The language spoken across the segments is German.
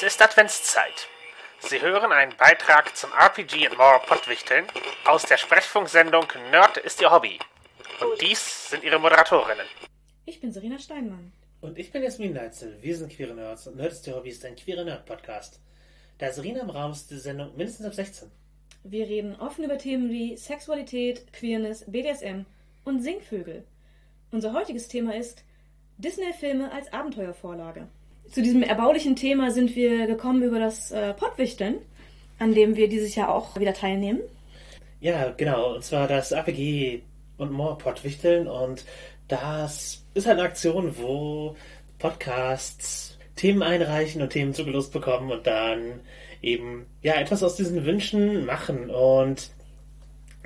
Es ist Adventszeit. Sie hören einen Beitrag zum RPG and More Pottwichteln aus der Sprechfunksendung Nerd ist Ihr Hobby. Und dies sind Ihre Moderatorinnen. Ich bin Serena Steinmann. Und ich bin Jasmin Neitzel. Wir sind Queere Nerds und Nerd ist Ihr Hobby ist ein queerer Nerd-Podcast. Da Serena im Raum ist die Sendung mindestens ab 16. Wir reden offen über Themen wie Sexualität, Queerness, BDSM und Singvögel. Unser heutiges Thema ist Disney-Filme als Abenteuervorlage. Zu diesem erbaulichen Thema sind wir gekommen über das äh, Pottwichteln, an dem wir dieses Jahr auch wieder teilnehmen. Ja, genau. Und zwar das APG und More Pottwichteln. Und das ist eine Aktion, wo Podcasts Themen einreichen und Themen zugelost bekommen und dann eben ja etwas aus diesen Wünschen machen. Und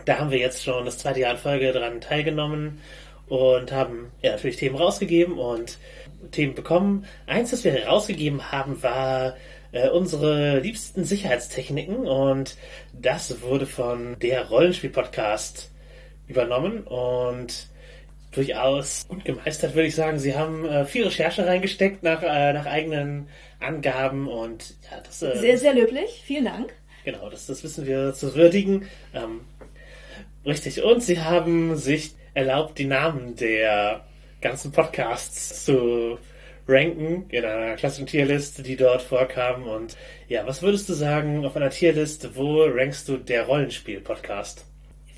da haben wir jetzt schon das zweite Jahr in Folge daran teilgenommen und haben ja natürlich Themen rausgegeben und Themen bekommen. Eins, das wir rausgegeben haben, war äh, unsere liebsten Sicherheitstechniken und das wurde von der Rollenspiel-Podcast übernommen und durchaus gut gemeistert, würde ich sagen. Sie haben äh, viel Recherche reingesteckt nach, äh, nach eigenen Angaben und ja, das äh, Sehr, sehr löblich. Vielen Dank. Genau, das, das wissen wir zu würdigen. Ähm, richtig. Und sie haben sich erlaubt, die Namen der ganzen Podcasts zu ranken in einer klassischen Tierliste, die dort vorkamen. Und ja, was würdest du sagen auf einer Tierliste, wo rankst du der Rollenspiel-Podcast?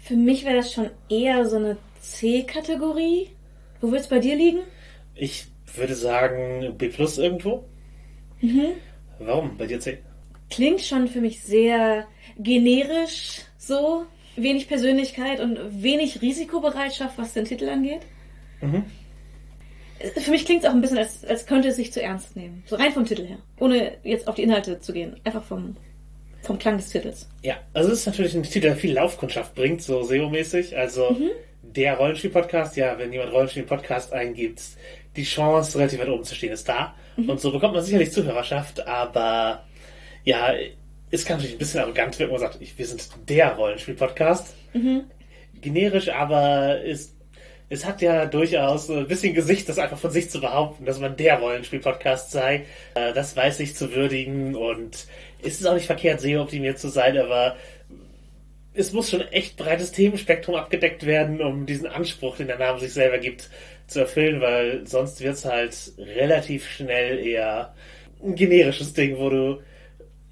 Für mich wäre das schon eher so eine C-Kategorie. Wo wird es bei dir liegen? Ich würde sagen B plus irgendwo. Mhm. Warum? Bei dir C? Klingt schon für mich sehr generisch so. Wenig Persönlichkeit und wenig Risikobereitschaft, was den Titel angeht. Mhm. Für mich klingt es auch ein bisschen, als, als könnte es sich zu ernst nehmen. So rein vom Titel her. Ohne jetzt auf die Inhalte zu gehen. Einfach vom, vom Klang des Titels. Ja, also es ist natürlich ein Titel, der viel Laufkundschaft bringt, so SEO-mäßig. Also der Rollenspiel-Podcast, ja, wenn jemand Rollenspiel-Podcast eingibt, die Chance, relativ weit oben zu stehen, ist da. Und so bekommt man sicherlich Zuhörerschaft, aber ja, es kann natürlich ein bisschen arrogant wenn man sagt, wir sind der Rollenspiel-Podcast. Generisch, aber es, es hat ja durchaus ein bisschen Gesicht, das einfach von sich zu behaupten, dass man der Rollenspiel-Podcast sei. Äh, Das weiß ich zu würdigen und es ist auch nicht verkehrt, SEO-optimiert zu sein, aber es muss schon echt breites Themenspektrum abgedeckt werden, um diesen Anspruch, den der Name sich selber gibt, zu erfüllen, weil sonst wird es halt relativ schnell eher ein generisches Ding, wo du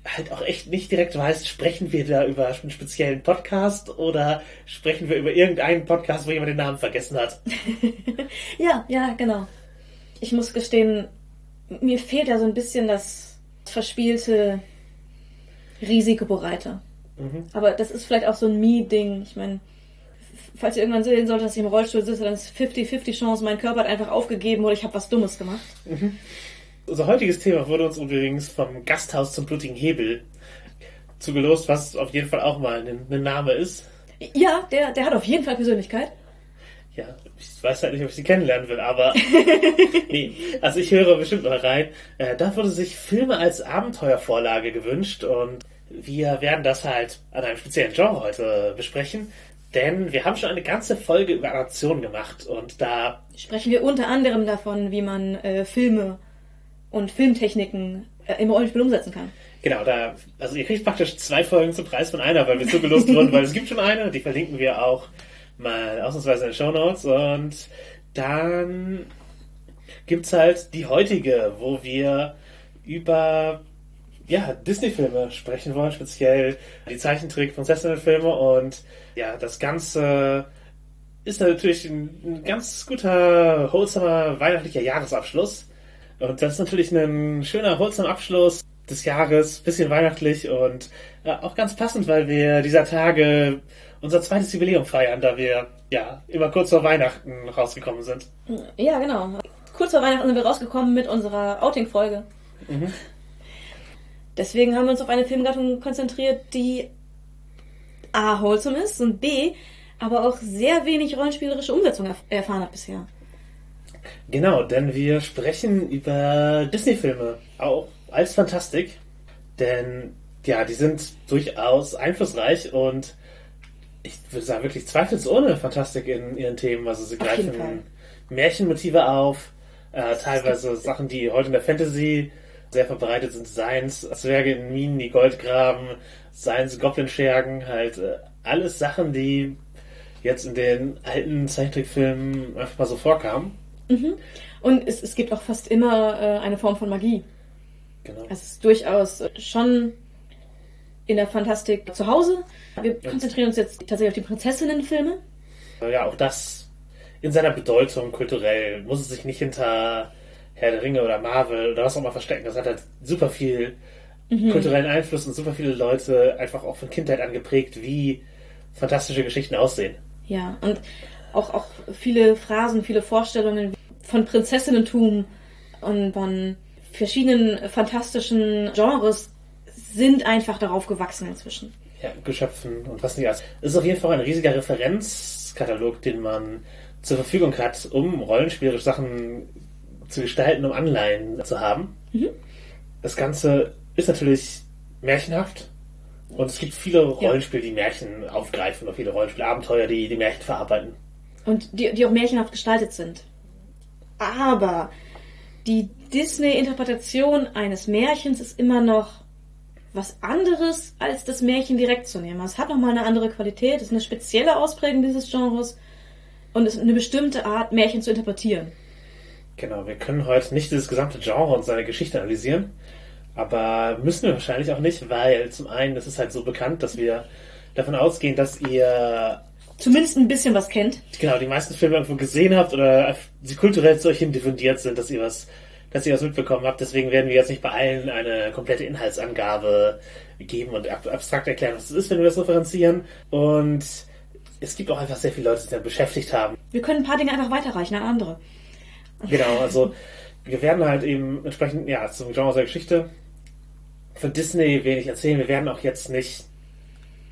halt auch echt nicht direkt weißt, sprechen wir da über einen speziellen Podcast oder sprechen wir über irgendeinen Podcast, wo jemand den Namen vergessen hat. Ja, ja, genau. Ich muss gestehen, mir fehlt ja so ein bisschen das verspielte Risikobereite. Aber das ist vielleicht auch so ein Me-Ding. Ich meine, falls ihr irgendwann sehen solltet, dass ich im Rollstuhl sitze, dann ist 50-50 Chance, mein Körper hat einfach aufgegeben oder ich habe was Dummes gemacht. Unser heutiges Thema wurde uns übrigens vom Gasthaus zum blutigen Hebel zugelost, was auf jeden Fall auch mal ein, ein Name ist. Ja, der, der hat auf jeden Fall Persönlichkeit. Ja, ich weiß halt nicht, ob ich sie kennenlernen will, aber nee, also ich höre bestimmt mal rein. Äh, da wurde sich Filme als Abenteuervorlage gewünscht und wir werden das halt an einem speziellen Genre heute besprechen, denn wir haben schon eine ganze Folge über Adaption gemacht und da Sprechen wir unter anderem davon, wie man äh, Filme und Filmtechniken äh, im Rollenspiel umsetzen kann. Genau, da, also ihr kriegt praktisch zwei Folgen zum Preis von einer, weil wir zugelost wurden, weil es gibt schon eine, die verlinken wir auch mal ausnahmsweise in den Show Notes und dann gibt's halt die heutige, wo wir über ja, Disney-Filme sprechen wollen, speziell die Zeichentrick-Prinzessinnen-Filme und ja, das Ganze ist natürlich ein, ein ganz guter, holsamer weihnachtlicher Jahresabschluss. Und das ist natürlich ein schöner, holsamer Abschluss des Jahres, bisschen weihnachtlich und ja, auch ganz passend, weil wir dieser Tage unser zweites Jubiläum feiern, da wir ja immer kurz vor Weihnachten rausgekommen sind. Ja, genau. Kurz vor Weihnachten sind wir rausgekommen mit unserer Outing-Folge. Deswegen haben wir uns auf eine Filmgattung konzentriert, die A. wholesome ist und B. aber auch sehr wenig rollenspielerische Umsetzung erf erfahren hat bisher. Genau, denn wir sprechen über Disney-Filme, auch als Fantastik. Denn ja, die sind durchaus einflussreich und ich würde sagen, wirklich zweifelsohne Fantastik in ihren Themen. Also sie greifen Märchenmotive auf, äh, teilweise Sachen, die heute in der Fantasy sehr verbreitet sind. Seins Zwerge in Minen, die Gold graben, seins Goblin-Schergen, halt äh, alles Sachen, die jetzt in den alten Zeichentrickfilmen einfach mal so vorkamen. Mhm. Und es, es gibt auch fast immer äh, eine Form von Magie. Genau. Es ist durchaus schon in der Fantastik zu Hause. Wir konzentrieren uns jetzt tatsächlich auf die Prinzessinnenfilme. Ja, auch das in seiner Bedeutung kulturell muss es sich nicht hinter Herr der Ringe oder Marvel oder was auch immer verstecken. Das hat halt super viel kulturellen Einfluss und super viele Leute einfach auch von Kindheit an geprägt, wie fantastische Geschichten aussehen. Ja, und auch, auch viele Phrasen, viele Vorstellungen von Prinzessinnentum und von verschiedenen fantastischen Genres sind einfach darauf gewachsen inzwischen. ja, Geschöpfen und was nicht alles. Es ist auf jeden Fall ein riesiger Referenzkatalog, den man zur Verfügung hat, um rollenspielerische Sachen zu gestalten, um Anleihen zu haben. Das Ganze ist natürlich märchenhaft und es gibt viele Rollenspiele, die Märchen aufgreifen oder viele Rollenspielabenteuer, die die Märchen verarbeiten. Und die, die auch märchenhaft gestaltet sind. Aber die Disney-Interpretation eines Märchens ist immer noch was anderes, als das Märchen direkt zu nehmen. Es hat nochmal eine andere Qualität, es ist eine spezielle Ausprägung dieses Genres und es ist eine bestimmte Art, Märchen zu interpretieren. Genau, wir können heute nicht dieses gesamte Genre und seine Geschichte analysieren, aber müssen wir wahrscheinlich auch nicht, weil zum einen ist es halt so bekannt, dass wir davon ausgehen, dass ihr Zumindest ein bisschen was kennt. genau die meisten Filme irgendwo gesehen habt oder sie kulturell zu euch hin diffundiert sind, dass ihr was, dass ihr was mitbekommen habt. Deswegen werden wir jetzt nicht bei allen eine komplette Inhaltsangabe geben und ab abstrakt erklären, was es ist, wenn wir das referenzieren. Und es gibt auch einfach sehr viele Leute, die sich damit beschäftigt haben. Wir können ein paar Dinge einfach weiterreichen an andere. Genau, also wir werden halt eben entsprechend, ja, zum Genre der Geschichte von Disney wenig erzählen. Wir werden auch jetzt nicht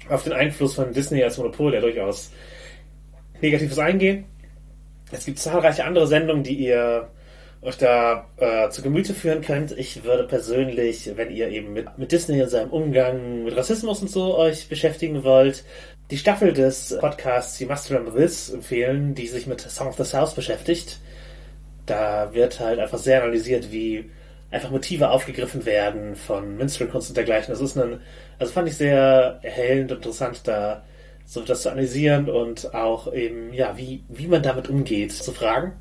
auf den Einfluss von Disney als Monopol, der durchaus Negatives eingehen. Es gibt zahlreiche andere Sendungen, die ihr euch da äh, zu Gemüte führen könnt. Ich würde persönlich, wenn ihr eben mit, mit Disney und seinem Umgang mit Rassismus und so euch beschäftigen wollt, die Staffel des Podcasts You Must Remember This empfehlen, die sich mit Song of the South beschäftigt. Da wird halt einfach sehr analysiert, wie einfach Motive aufgegriffen werden von Minstrel-Kunst und dergleichen. Das ist ein, also fand ich sehr erhellend und interessant, da so das zu analysieren und auch eben, ja, wie, wie man damit umgeht, zu fragen.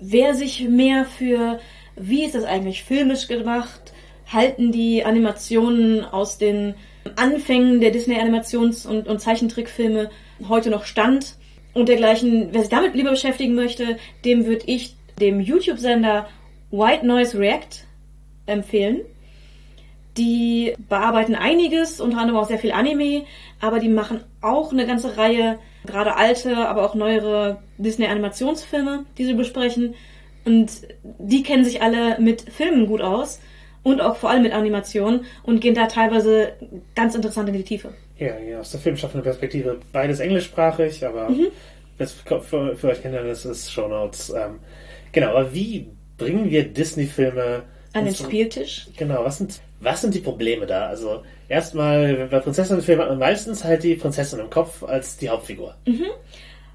Wer sich mehr für, wie ist das eigentlich filmisch gemacht, halten die Animationen aus den Anfängen der Disney-Animations- und, und Zeichentrickfilme heute noch stand und dergleichen. Wer sich damit lieber beschäftigen möchte, dem würde ich dem YouTube-Sender White Noise React empfehlen. Die bearbeiten einiges, unter anderem auch sehr viel Anime, aber die machen auch eine ganze Reihe, gerade alte, aber auch neuere Disney-Animationsfilme, die sie besprechen. Und die kennen sich alle mit Filmen gut aus und auch vor allem mit Animationen und gehen da teilweise ganz interessant in die Tiefe. Ja, ja, aus der filmschaffenden Perspektive beides englischsprachig, aber das für, für euch Kinder, das ist Show Notes. Ähm, genau, aber wie bringen wir Disney-Filme An den Spieltisch. Genau, was sind, was sind die Probleme da? Also, erstmal, bei Prinzessinnenfilmen hat man meistens halt die Prinzessin im Kopf als die Hauptfigur.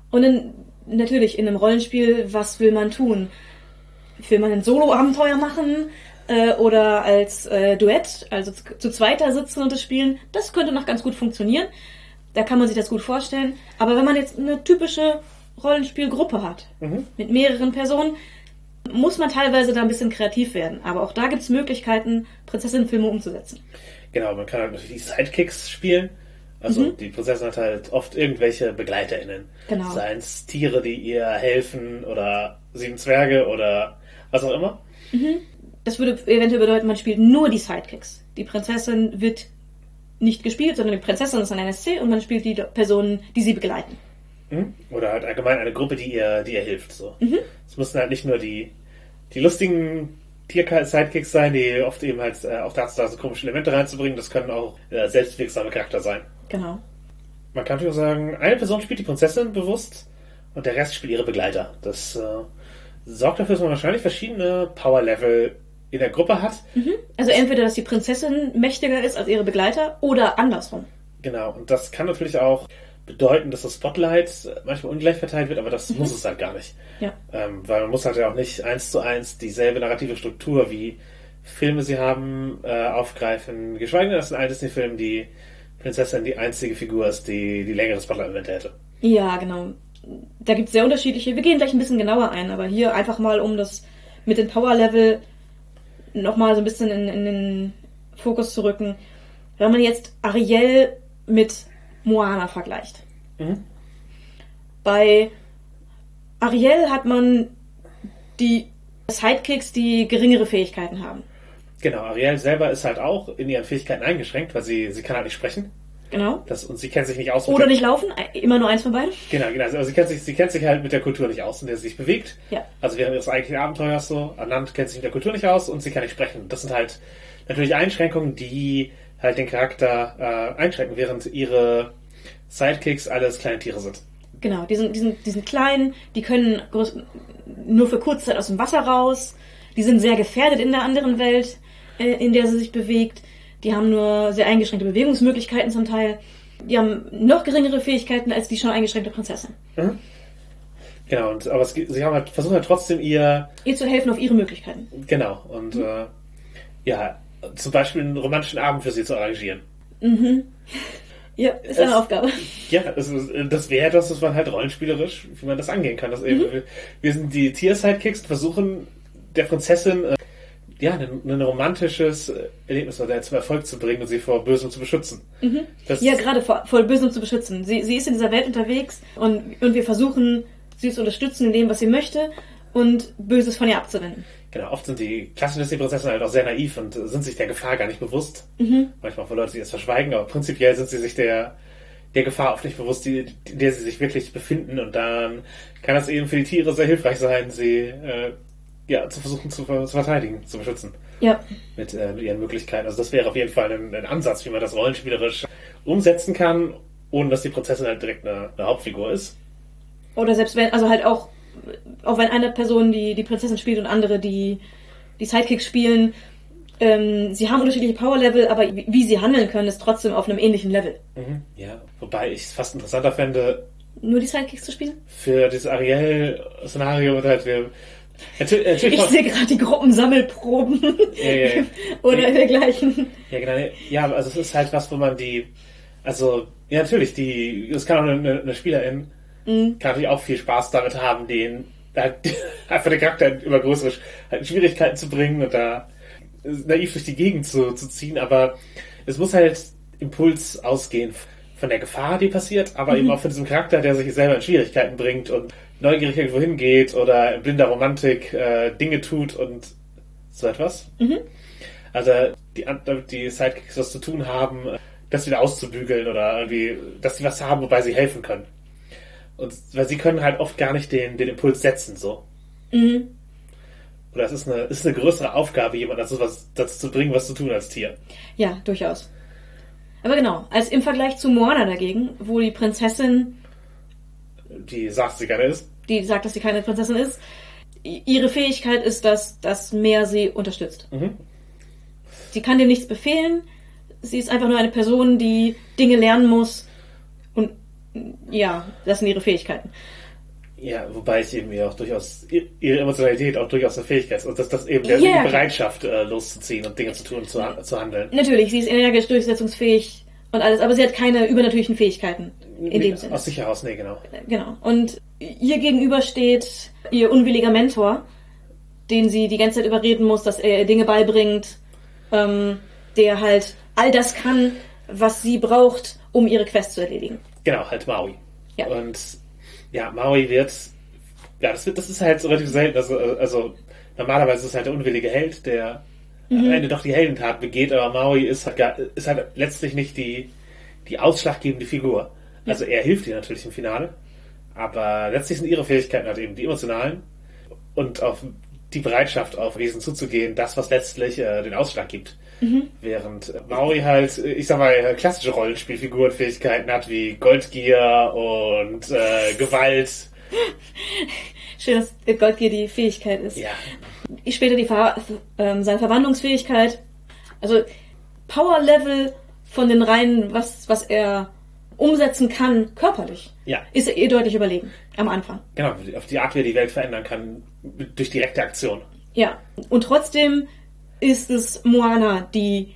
Und dann natürlich in einem Rollenspiel, was will man tun? Will man ein Solo-Abenteuer machen äh, oder als äh, Duett, also zu, zu zweiter sitzen und das spielen? Das könnte noch ganz gut funktionieren. Da kann man sich das gut vorstellen. Aber wenn man jetzt eine typische Rollenspielgruppe hat, mit mehreren Personen, muss man teilweise da ein bisschen kreativ werden. Aber auch da gibt es Möglichkeiten, Prinzessinnenfilme umzusetzen. Genau, man kann halt natürlich die Sidekicks spielen. Also, die Prinzessin hat halt oft irgendwelche BegleiterInnen. Genau. Seien es Tiere, die ihr helfen oder sieben Zwerge oder was auch immer. Das würde eventuell bedeuten, man spielt nur die Sidekicks. Die Prinzessin wird nicht gespielt, sondern die Prinzessin ist ein NSC und man spielt die Personen, die sie begleiten. Mhm. Oder halt allgemein eine Gruppe, die ihr, die ihr hilft. So. Es müssen halt nicht nur die, die lustigen Tier-Sidekicks sein, die oft eben halt äh, auch dazu da so komische Elemente reinzubringen. Das können auch äh, selbstwirksame Charakter sein. Genau. Man kann natürlich auch sagen, eine Person spielt die Prinzessin bewusst und der Rest spielt ihre Begleiter. Das äh, sorgt dafür, dass man wahrscheinlich verschiedene Power-Level in der Gruppe hat. Also entweder, dass die Prinzessin mächtiger ist als ihre Begleiter oder andersrum. Genau, und das kann natürlich auch bedeuten, dass das Spotlight manchmal ungleich verteilt wird, aber das muss es halt gar nicht. Ja. Ähm, weil man muss halt ja auch nicht eins zu eins dieselbe narrative Struktur wie Filme sie haben, äh, aufgreifen. Geschweige denn, dass in allen Disney-Filmen die Prinzessin die einzige Figur ist, die die längere Spotlight-Momente hätte. Ja, genau. Da gibt es sehr unterschiedliche. Wir gehen gleich ein bisschen genauer ein, aber hier einfach mal, um das mit dem Power-Level nochmal so ein bisschen in, in den Fokus zu rücken. Wenn man jetzt Ariel mit Moana vergleicht. Mhm. Bei Ariel hat man die Sidekicks, die geringere Fähigkeiten haben. Genau, Ariel selber ist halt auch in ihren Fähigkeiten eingeschränkt, weil sie, sie kann halt nicht sprechen. Genau. Das, und sie kennt sich nicht aus. Oder der- nicht laufen, immer nur eins von beiden. Genau, genau. Also sie kennt, sich, sie kennt sich halt mit der Kultur nicht aus, in der sie sich bewegt. Ja. Also während ihres eigentlichen Abenteuers so. Anand kennt sich mit der Kultur nicht aus und sie kann nicht sprechen. Das sind halt natürlich Einschränkungen, die halt den Charakter äh, einschränken, während ihre Sidekicks alles kleine Tiere sind. Genau, die sind, die sind, die sind klein, die können groß, nur für kurze Zeit aus dem Wasser raus, die sind sehr gefährdet in der anderen Welt, äh, in der sie sich bewegt, die haben nur sehr eingeschränkte Bewegungsmöglichkeiten zum Teil, die haben noch geringere Fähigkeiten als die schon eingeschränkte Prinzessin. Genau, und, aber es, sie haben halt, versuchen halt trotzdem ihr, Ihr zu helfen auf ihre Möglichkeiten. genau, und äh, ja, zum Beispiel einen romantischen Abend für sie zu arrangieren. Ja, ist eine Es- Aufgabe. Ja, das, ist, das wäre das, was man halt rollenspielerisch, wie man das angehen kann. Das eben, Mhm. wir, wir sind die Tier-Sidekicks und versuchen der Prinzessin äh, ja, ein, ein romantisches Erlebnis oder zum Erfolg zu bringen und sie vor Bösem zu beschützen. Das, Ja, gerade vor, vor Bösem zu beschützen. Sie, sie ist in dieser Welt unterwegs und, und wir versuchen, sie zu unterstützen in dem, was sie möchte und Böses von ihr abzuwenden. Genau, oft sind die klassischen Disney-Prinzessinnen halt auch sehr naiv und äh, sind sich der Gefahr gar nicht bewusst. Mhm. Manchmal von Leuten, die das verschweigen, aber prinzipiell sind sie sich der, der Gefahr oft nicht bewusst, die, in der sie sich wirklich befinden. Und dann kann es eben für die Tiere sehr hilfreich sein, sie äh, ja, zu versuchen zu, zu verteidigen, zu beschützen. Ja, mit, äh, mit ihren Möglichkeiten. Also das wäre auf jeden Fall ein, ein Ansatz, wie man das rollenspielerisch umsetzen kann, ohne dass die Prinzessin halt direkt eine, eine Hauptfigur ist. Oder selbst wenn, also halt auch, auch wenn eine Person die, die Prinzessin spielt und andere die, die Sidekicks spielen, ähm, sie haben unterschiedliche Power-Level, aber wie, sie handeln können, ist trotzdem auf einem ähnlichen Level. Ja, wobei ich es fast interessanter fände, Nur die Sidekicks zu spielen? für dieses Ariel-Szenario wird halt wir natürlich, natürlich Ich sehe gerade die Gruppensammelproben Ja, ja, ja. oder dergleichen. ja, genau, ja, also es ist halt was, wo man die, also ja natürlich, die, es kann auch eine, eine Spielerin kann natürlich auch viel Spaß damit haben, den halt, einfach den Charakter über größere halt Schwierigkeiten zu bringen und da naiv durch die Gegend zu, zu ziehen, aber es muss halt Impuls ausgehen von der Gefahr, die passiert, aber eben auch von diesem Charakter, der sich selber in Schwierigkeiten bringt und neugierig irgendwo hingeht oder in blinder Romantik äh, Dinge tut und so etwas. Also die, damit die Sidekicks was zu tun haben, äh, das wieder auszubügeln oder irgendwie, dass sie was haben, wobei sie helfen können. Und weil sie können halt oft gar nicht den, den Impuls setzen, so. Oder es ist eine, ist eine größere Aufgabe, jemand dazu, was, dazu zu bringen, was zu tun als Tier. Ja, durchaus. Aber genau, als im Vergleich zu Moana dagegen, wo die Prinzessin, Die sagt, sie gerne ist. die sagt, dass sie keine Prinzessin ist, ihre Fähigkeit ist, dass das Meer sie unterstützt. Mhm. Sie kann dem nichts befehlen. Sie ist einfach nur eine Person, die Dinge lernen muss. Und ja, das sind ihre Fähigkeiten. Ja, wobei ich eben ihr auch durchaus, ihre Emotionalität auch durchaus eine Fähigkeit ist. Und das, das eben der, Ja. die Bereitschaft, äh, loszuziehen und Dinge zu tun, zu, zu handeln. Natürlich, sie ist energisch, durchsetzungsfähig und alles, aber sie hat keine übernatürlichen Fähigkeiten. In dem Sinne. Aus sich heraus, nee, genau. Genau. Und ihr gegenüber steht ihr unwilliger Mentor, den sie die ganze Zeit überreden muss, dass er ihr Dinge beibringt, ähm, der halt all das kann, was sie braucht, um ihre Quest zu erledigen. Genau, halt Maui. Ja. Und ja, Maui wird, ja, das, wird, das ist halt so relativ selten. Also, also normalerweise ist es halt der unwillige Held, der am Ende doch die Heldentat begeht, aber Maui ist halt, gar, ist halt letztlich nicht die, die ausschlaggebende Figur. Also er hilft ihr natürlich im Finale, aber letztlich sind ihre Fähigkeiten halt eben die emotionalen und auf die Bereitschaft, auf Wesen zuzugehen, das, was letztlich äh, den Ausschlag gibt. Während Maui halt, äh, ich sag mal, klassische Rollenspielfigurenfähigkeiten hat, wie Goldgier und äh, Gewalt. Schön, dass Goldgier die Fähigkeit ist. Ja, Später die Ver ähm, seine Verwandlungsfähigkeit. Also Power Level von den Reihen, was, was er umsetzen kann, körperlich, ja, ist er eh deutlich überlegen am Anfang. genau, auf die Art, wie er die Welt verändern kann, durch direkte Aktion. Ja. Und trotzdem ist es Moana, die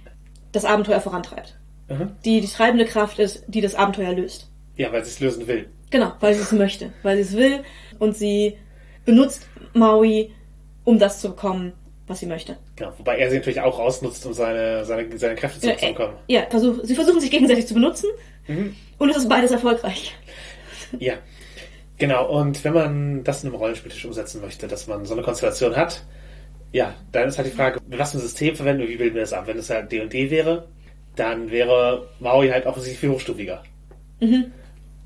das Abenteuer vorantreibt. Mhm. Die die treibende Kraft ist, die das Abenteuer löst. Ja, weil sie es lösen will. Genau, weil sie es möchte, weil sie es will und sie benutzt Maui, um das zu bekommen, was sie möchte. Genau. Wobei er sie natürlich auch ausnutzt, um seine, seine, seine Kräfte Ja, zurückzubekommen. äh, ja versuch, sie versuchen sich gegenseitig zu benutzen und es ist beides erfolgreich. Ja, genau. Und wenn man das in einem Rollenspieltisch umsetzen möchte, dass man so eine Konstellation hat, ja, dann ist halt die Frage, was für ein System verwenden wir, wie bilden wir das ab? Wenn es halt D&D wäre, dann wäre Maui halt offensichtlich viel hochstufiger.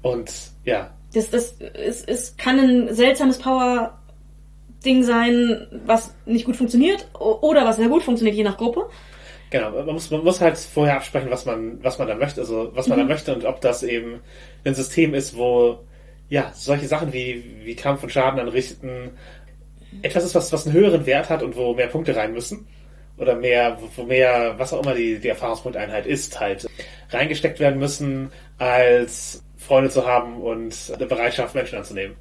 Und ja, Das, das es, es kann ein seltsames Power-Ding sein, was nicht gut funktioniert oder was sehr gut funktioniert, je nach Gruppe. genau. Man muss, man muss halt vorher absprechen, was man, was man da möchte, also was man da möchte und ob das eben ein System ist, wo ja, solche Sachen wie, wie Kampf und Schaden anrichten etwas ist, was, was einen höheren Wert hat und wo mehr Punkte rein müssen. Oder mehr, wo- mehr, was auch immer die, die Erfahrungspunkteinheit ist, halt reingesteckt werden müssen, als Freunde zu haben und eine Bereitschaft, Menschen anzunehmen.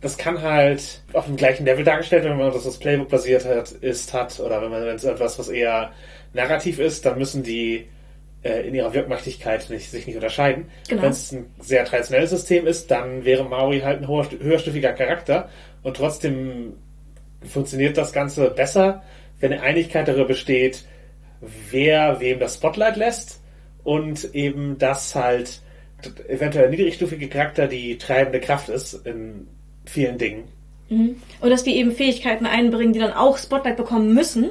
Das kann halt auf dem gleichen Level dargestellt werden, wenn man das aus Playbook basiert hat, ist, hat, oder wenn man wenn es etwas, was eher narrativ ist, dann müssen die äh, in ihrer Wirkmächtigkeit nicht, sich nicht unterscheiden. Genau. Wenn es ein sehr traditionelles System ist, dann wäre Maui halt ein hoher, höherstufiger Charakter und trotzdem funktioniert das Ganze besser, wenn eine Einigkeit darüber besteht, wer wem das Spotlight lässt und eben, dass halt eventuell niedrigstufige Charakter die treibende Kraft ist in vielen Dingen. Und dass die eben Fähigkeiten einbringen, die dann auch Spotlight bekommen müssen,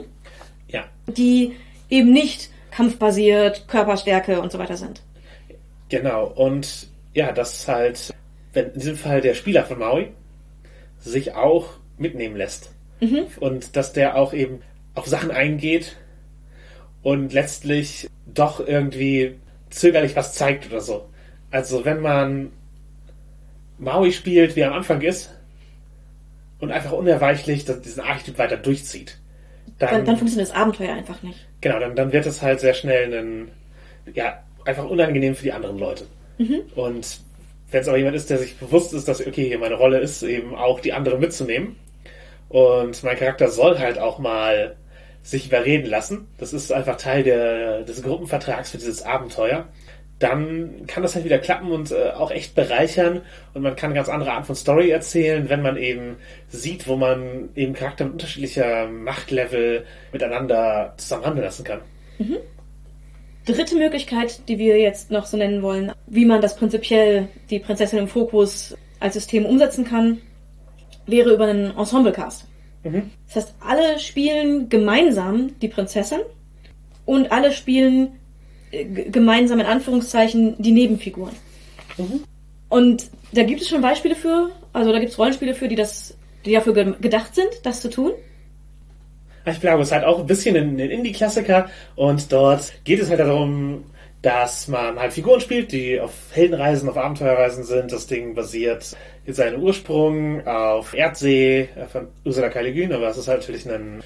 Ja, die eben nicht kampfbasiert, Körperstärke und so weiter sind. genau. Und ja, dass halt, wenn in diesem Fall der Spieler von Maui sich auch mitnehmen lässt. Und dass der auch eben auf Sachen eingeht und letztlich doch irgendwie zögerlich was zeigt oder so. Also wenn man Maui spielt, wie er am Anfang ist, und einfach unerweichlich diesen Archetyp weiter durchzieht, Dann, dann funktioniert das Abenteuer einfach nicht. Genau, dann, dann wird es halt sehr schnell ein, ja, einfach unangenehm für die anderen Leute. Und wenn es aber jemand ist, der sich bewusst ist, dass, okay, hier meine Rolle ist, eben auch die anderen mitzunehmen. Und mein Charakter soll halt auch mal sich überreden lassen. Das ist einfach Teil der, des Gruppenvertrags für dieses Abenteuer. Dann kann das halt wieder klappen und äh, auch echt bereichern. Und man kann ganz andere Art von Story erzählen, wenn man eben sieht, wo man eben Charakter mit unterschiedlicher Machtlevel miteinander zusammenhandeln lassen kann. Dritte Möglichkeit, die wir jetzt noch so nennen wollen, wie man das prinzipiell, die Prinzessin im Fokus als System umsetzen kann, wäre über einen Ensemblecast. Das heißt, alle spielen gemeinsam die Prinzessin und alle spielen äh, gemeinsam in Anführungszeichen die Nebenfiguren. Und da gibt es schon Beispiele für, also da gibt es Rollenspiele für, die das, die dafür ge- gedacht sind, das zu tun. Ich glaube, es ist halt auch ein bisschen ein Indie-Klassiker und dort geht es halt darum, dass man halt Figuren spielt, die auf Heldenreisen, auf Abenteuerreisen sind. Das Ding basiert in seinem Ursprung auf Erdsee äh, von Ursula K. Le Guin, aber es ist halt natürlich ein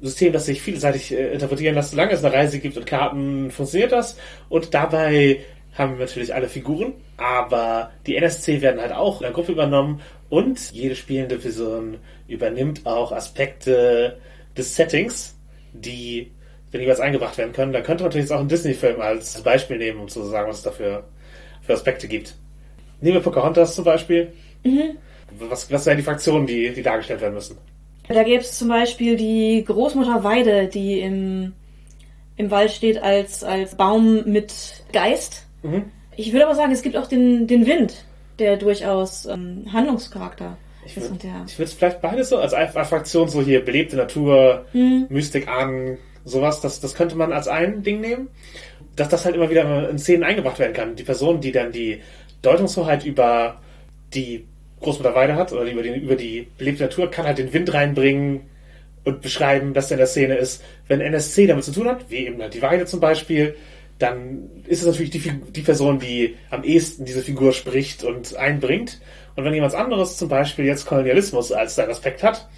System, das sich vielseitig äh, interpretieren lässt. Solange es eine Reise gibt und Karten, funktioniert das. Und dabei haben wir natürlich alle Figuren, aber die NSC werden halt auch in der Gruppe übernommen und jede spielende Person übernimmt auch Aspekte des Settings, die wenn jeweils eingebracht werden können. Da könnte man natürlich jetzt auch einen Disney-Film als Beispiel nehmen, um zu sagen, was es dafür für Aspekte gibt. Nehmen wir Pocahontas zum Beispiel. Was, was wären die Fraktionen, die, die dargestellt werden müssen? Da gäbe es zum Beispiel die Großmutter Weide, die im, im Wald steht als, als Baum mit Geist. Ich würde aber sagen, es gibt auch den, den Wind, der durchaus ähm, Handlungscharakter Ich ist. würde Und der, es vielleicht beides so als Fraktion so hier belebte Natur, Mystik an, sowas, das, das könnte man als ein Ding nehmen. Dass das halt immer wieder in Szenen eingebracht werden kann. Die Person, die dann die Deutungshoheit über die Großmutter Weide hat oder über die, über die belebte Natur, kann halt den Wind reinbringen und beschreiben, dass er in der Szene ist. Wenn NSC damit zu tun hat, wie eben halt die Weide zum Beispiel, dann ist es natürlich die, die Person, die am ehesten diese Figur spricht und einbringt. Und wenn jemand anderes zum Beispiel jetzt Kolonialismus als seinen Aspekt hat,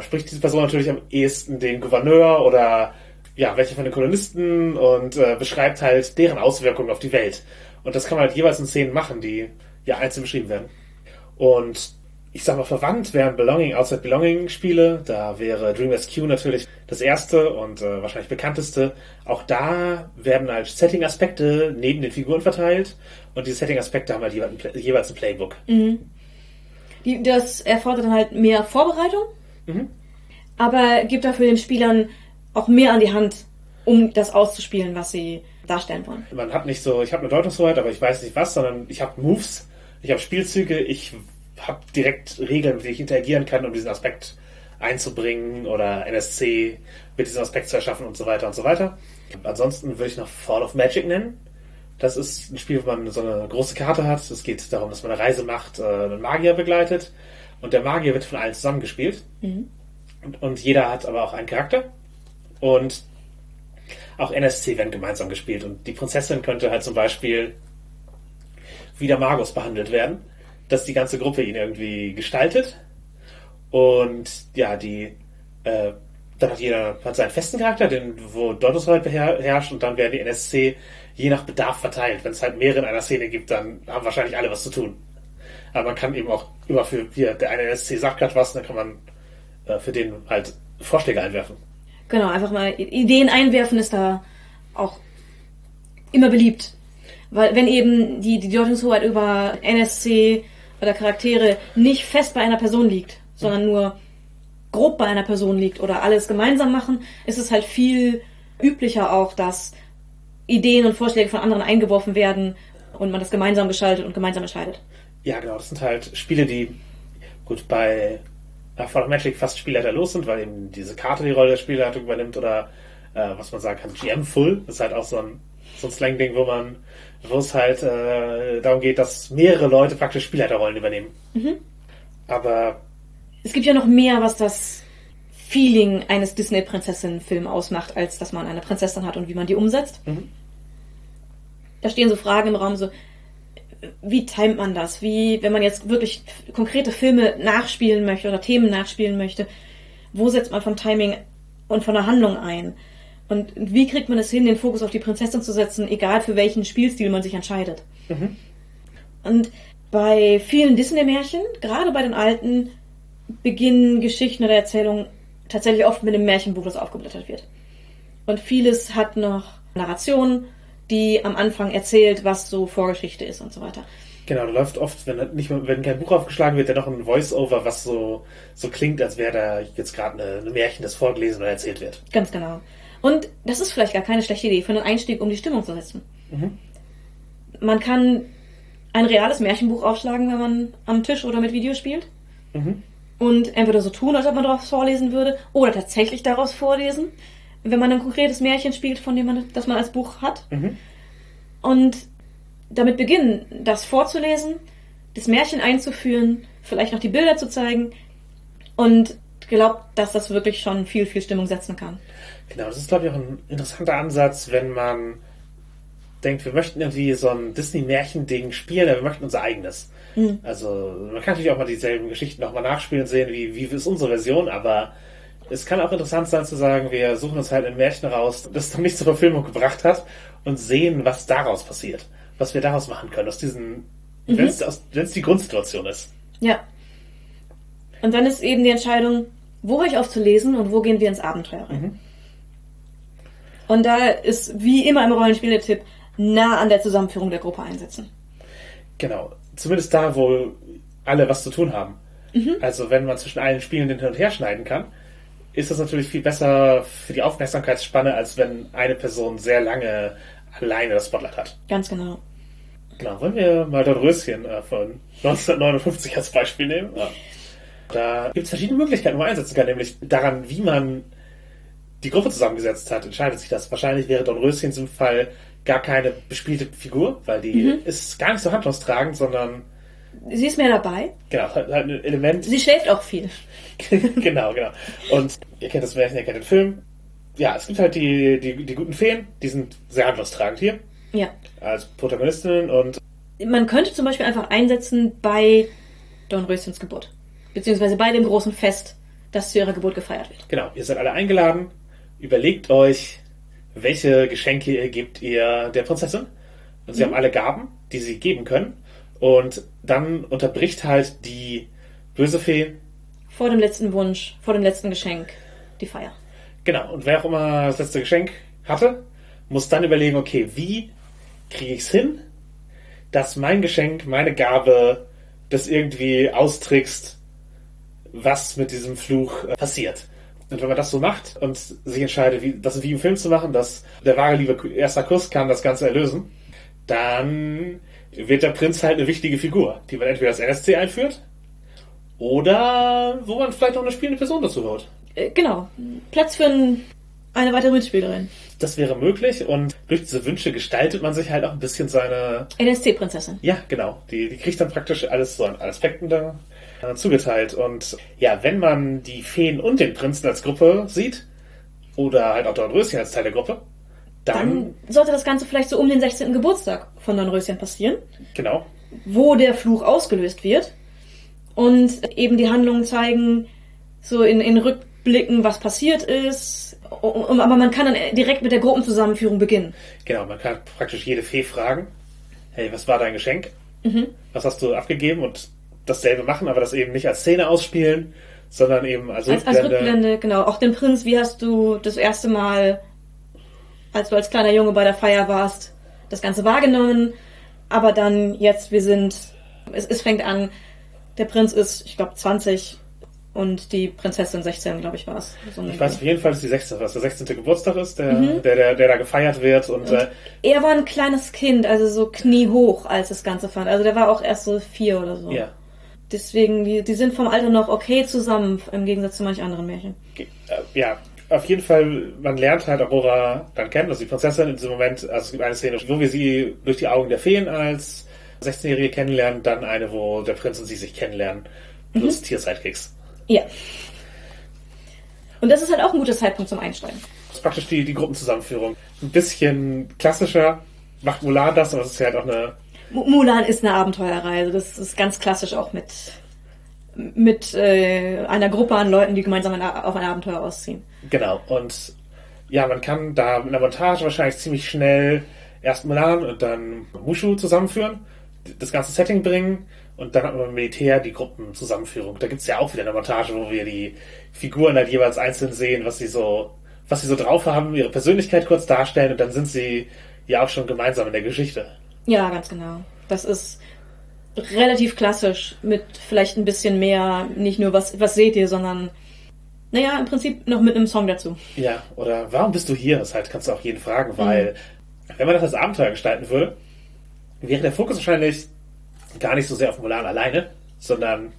spricht diese Person natürlich am ehesten den Gouverneur oder ja, welche von den Kolonisten und äh, beschreibt halt deren Auswirkungen auf die Welt. Und das kann man halt jeweils in Szenen machen, die ja einzeln beschrieben werden. Und ich sag mal, verwandt wären Belonging, Outside Belonging Spiele. Da wäre Dream SQ natürlich das erste und äh, wahrscheinlich bekannteste. Auch da werden halt Setting-Aspekte neben den Figuren verteilt und diese Setting-Aspekte haben halt jeweils ein Playbook. Mhm. Das erfordert dann halt mehr Vorbereitung, mhm. aber gibt dafür den Spielern auch mehr an die Hand, um das auszuspielen, was sie darstellen wollen. Man hat nicht so, ich habe eine Deutungshoheit, aber ich weiß nicht was, sondern ich habe Moves, ich habe Spielzüge, ich habe direkt Regeln, mit denen ich interagieren kann, um diesen Aspekt einzubringen oder NSC mit diesem Aspekt zu erschaffen und so weiter und so weiter. Ansonsten würde ich noch Fall of Magic nennen. Das ist ein Spiel, wo man so eine große Karte hat. Es geht darum, dass man eine Reise macht, äh, einen Magier begleitet. Und der Magier wird von allen zusammengespielt. Mhm. Und, und jeder hat aber auch einen Charakter. Und auch NSC werden gemeinsam gespielt. Und die Prinzessin könnte halt zum Beispiel wie der Magus behandelt werden dass die ganze Gruppe ihn irgendwie gestaltet. Und ja, die, äh, dann hat jeder hat seinen festen Charakter, den, wo Deutungshoheit beherrscht und dann werden die NSC je nach Bedarf verteilt. Wenn es halt mehrere in einer Szene gibt, dann haben wahrscheinlich alle was zu tun. Aber man kann eben auch immer für, hier, der eine NSC sagt gerade was, dann kann man äh, für den halt Vorschläge einwerfen. Genau, einfach mal Ideen einwerfen ist da auch immer beliebt. Weil wenn eben die, die Deutungshoheit über NSC oder Charaktere nicht fest bei einer Person liegt, sondern nur grob bei einer Person liegt oder alles gemeinsam machen, ist es halt viel üblicher auch, dass Ideen und Vorschläge von anderen eingeworfen werden und man das gemeinsam gestaltet und gemeinsam entscheidet. Ja, genau. Das sind halt Spiele, die gut bei Fall of Magic fast spielleiterlos sind, weil eben diese Karte die Rolle der Spielleitung übernimmt oder äh, was man sagen kann, GM Full. Das ist halt auch so ein, so ein Slang-Ding, wo man wo es halt äh, darum geht, dass mehrere Leute praktisch Spielleiterrollen übernehmen. Mhm. Aber es gibt ja noch mehr, was das Feeling eines Disney-Prinzessinnen-Films ausmacht, als dass man eine Prinzessin hat und wie man die umsetzt. Mhm. Da stehen so Fragen im Raum, so wie timet man das? Wie, wenn man jetzt wirklich konkrete Filme nachspielen möchte oder Themen nachspielen möchte, wo setzt man vom Timing und von der Handlung ein? Und wie kriegt man es hin, den Fokus auf die Prinzessin zu setzen, egal für welchen Spielstil man sich entscheidet? Mhm. Und bei vielen Disney-Märchen, gerade bei den alten, beginnen Geschichten oder Erzählungen tatsächlich oft mit einem Märchenbuch, das aufgeblättert wird. Und vieles hat noch Narrationen, die am Anfang erzählt, was so Vorgeschichte ist und so weiter. Genau, läuft oft, wenn nicht wenn kein Buch aufgeschlagen wird, ja noch ein Voice-Over, was so, so klingt, als wäre da jetzt gerade eine Märchen, das vorgelesen oder erzählt wird. Ganz genau. Und das ist vielleicht gar keine schlechte Idee für einen Einstieg, um die Stimmung zu setzen. Mhm. Man kann ein reales Märchenbuch aufschlagen, wenn man am Tisch oder mit Video spielt. Mhm. Und entweder so tun, als ob man daraus vorlesen würde, oder tatsächlich daraus vorlesen, wenn man ein konkretes Märchen spielt, von dem man das man als Buch hat. Mhm. Und damit beginnen, das vorzulesen, das Märchen einzuführen, vielleicht noch die Bilder zu zeigen und glaubt, dass das wirklich schon viel, viel Stimmung setzen kann. Genau, das ist, glaube ich, auch ein interessanter Ansatz, wenn man denkt, wir möchten irgendwie so ein Disney-Märchen-Ding spielen, aber wir möchten unser eigenes. Mhm. Also, man kann natürlich auch mal dieselben Geschichten nochmal nachspielen und sehen, wie, wie ist unsere Version, aber es kann auch interessant sein zu sagen, wir suchen uns halt ein Märchen raus, das noch nicht zur Verfilmung gebracht hat und sehen, was daraus passiert. Was wir daraus machen können, aus diesen, mhm. wenn es die Grundsituation ist. Ja. Und dann ist eben die Entscheidung, wo höre ich auf zu lesen und wo gehen wir ins Abenteuer rein. Mhm. Und da ist wie immer im Rollenspiel der Tipp, nah an der Zusammenführung der Gruppe einsetzen. Genau. Zumindest da, wo alle was zu tun haben. Mhm. Also wenn man zwischen allen Spielenden hin und her schneiden kann, ist das natürlich viel besser für die Aufmerksamkeitsspanne, als wenn eine Person sehr lange alleine das Spotlight hat. Ganz genau. Genau, wollen wir mal Dornröschen äh, von 1959 als Beispiel nehmen? Ja. Da gibt es verschiedene Möglichkeiten, wo man einsetzen kann, nämlich daran, wie man die Gruppe zusammengesetzt hat, entscheidet sich das. Wahrscheinlich wäre Don Röschen in diesem Fall gar keine bespielte Figur, weil die mhm. ist gar nicht so handlungstragend, sondern. Sie ist mehr dabei. Genau, halt, halt ein Element. Sie schläft auch viel. genau, genau. Und ihr kennt das Märchen, ihr kennt den Film. Ja, es gibt halt die, die, die guten Feen, die sind sehr handlungstragend hier. Ja. Als Protagonistinnen und. Man könnte zum Beispiel einfach einsetzen bei Don Röschens Geburt. Beziehungsweise bei dem großen Fest, das zu ihrer Geburt gefeiert wird. Genau, ihr seid alle eingeladen überlegt euch, welche Geschenke ihr gebt ihr der Prinzessin. Und sie mhm. haben alle Gaben, die sie geben können. Und dann unterbricht halt die böse Fee. Vor dem letzten Wunsch, vor dem letzten Geschenk, die Feier. Genau, und wer auch immer das letzte Geschenk hatte, muss dann überlegen, okay, wie kriege ich es hin, dass mein Geschenk, meine Gabe, das irgendwie austrickst, was mit diesem Fluch äh, passiert. Und wenn man das so macht und sich entscheidet, wie, das wie im Film zu machen, dass der wahre Liebe erster Kuss kann das Ganze erlösen, dann wird der Prinz halt eine wichtige Figur, die man entweder als NSC einführt oder wo man vielleicht noch eine spielende Person dazu holt. Äh, genau. Platz für ein, eine weitere Mitspielerin. Das wäre möglich und durch diese Wünsche gestaltet man sich halt auch ein bisschen seine. NSC-Prinzessin. Ja, genau. Die, die kriegt dann praktisch alles so an Aspekten da äh, zugeteilt. Und ja, wenn man die Feen und den Prinzen als Gruppe sieht, oder halt auch Dornröschen als Teil der Gruppe, dann, Dann sollte das Ganze vielleicht so um den 16. Geburtstag von Dornröschen passieren, genau, wo der Fluch ausgelöst wird. Und eben die Handlungen zeigen, so in, in Rückblicken, was passiert ist. Aber man kann dann direkt mit der Gruppenzusammenführung beginnen. genau, man kann praktisch jede Fee fragen, hey, was war dein Geschenk? Was hast du abgegeben? Und dasselbe machen, aber das eben nicht als Szene ausspielen, sondern eben als, Als, als Rückblende, genau. Auch den Prinz, wie hast du das erste Mal, als du als kleiner Junge bei der Feier warst, das Ganze wahrgenommen? Aber dann jetzt, wir sind, es, es fängt an, der Prinz ist, ich glaube, 20 und die Prinzessin 16, glaube ich, war es. So Ich weiß auf jeden Fall, dass die 16. was der 16. Geburtstag ist, der, der, der, der da gefeiert wird und, äh, er war ein kleines Kind, also so kniehoch, als das Ganze fand. Also der war auch erst so vier oder so. ja. Deswegen, die, die sind vom Alter noch okay zusammen, im Gegensatz zu manch anderen Märchen. Äh, ja, auf jeden Fall, man lernt halt Aurora dann kennen, also die Prinzessin in diesem Moment, also es gibt eine Szene, wo wir sie durch die Augen der Feen als 16-Jährige kennenlernen, dann eine, wo der Prinz und sie sich kennenlernen, plus Tier-Sidekicks. Ja. Und das ist halt auch ein guter Zeitpunkt zum Einsteigen. Das ist praktisch die, die Gruppenzusammenführung. Ein bisschen klassischer macht Mulan das, aber es ist halt auch eine, Mu- Mulan ist eine Abenteuerreise. Das ist ganz klassisch auch mit, mit äh, einer Gruppe an Leuten, die gemeinsam ein, auf ein Abenteuer ausziehen. genau, und ja, man kann da mit einer Montage wahrscheinlich ziemlich schnell erst Mulan und dann Mushu zusammenführen, das ganze Setting bringen und dann hat man im Militär die Gruppenzusammenführung. Da gibt's ja auch wieder eine Montage, wo wir die Figuren halt jeweils einzeln sehen, was sie so, was sie so drauf haben, ihre Persönlichkeit kurz darstellen und dann sind sie ja auch schon gemeinsam in der Geschichte. Ja, ganz genau. Das ist relativ klassisch mit vielleicht ein bisschen mehr, nicht nur was, was seht ihr, sondern naja, im Prinzip noch mit einem Song dazu. Ja, oder warum bist du hier? Das halt kannst du auch jeden fragen, weil wenn man das als Abenteuer gestalten würde, wäre der Fokus wahrscheinlich gar nicht so sehr auf Mulan alleine, sondern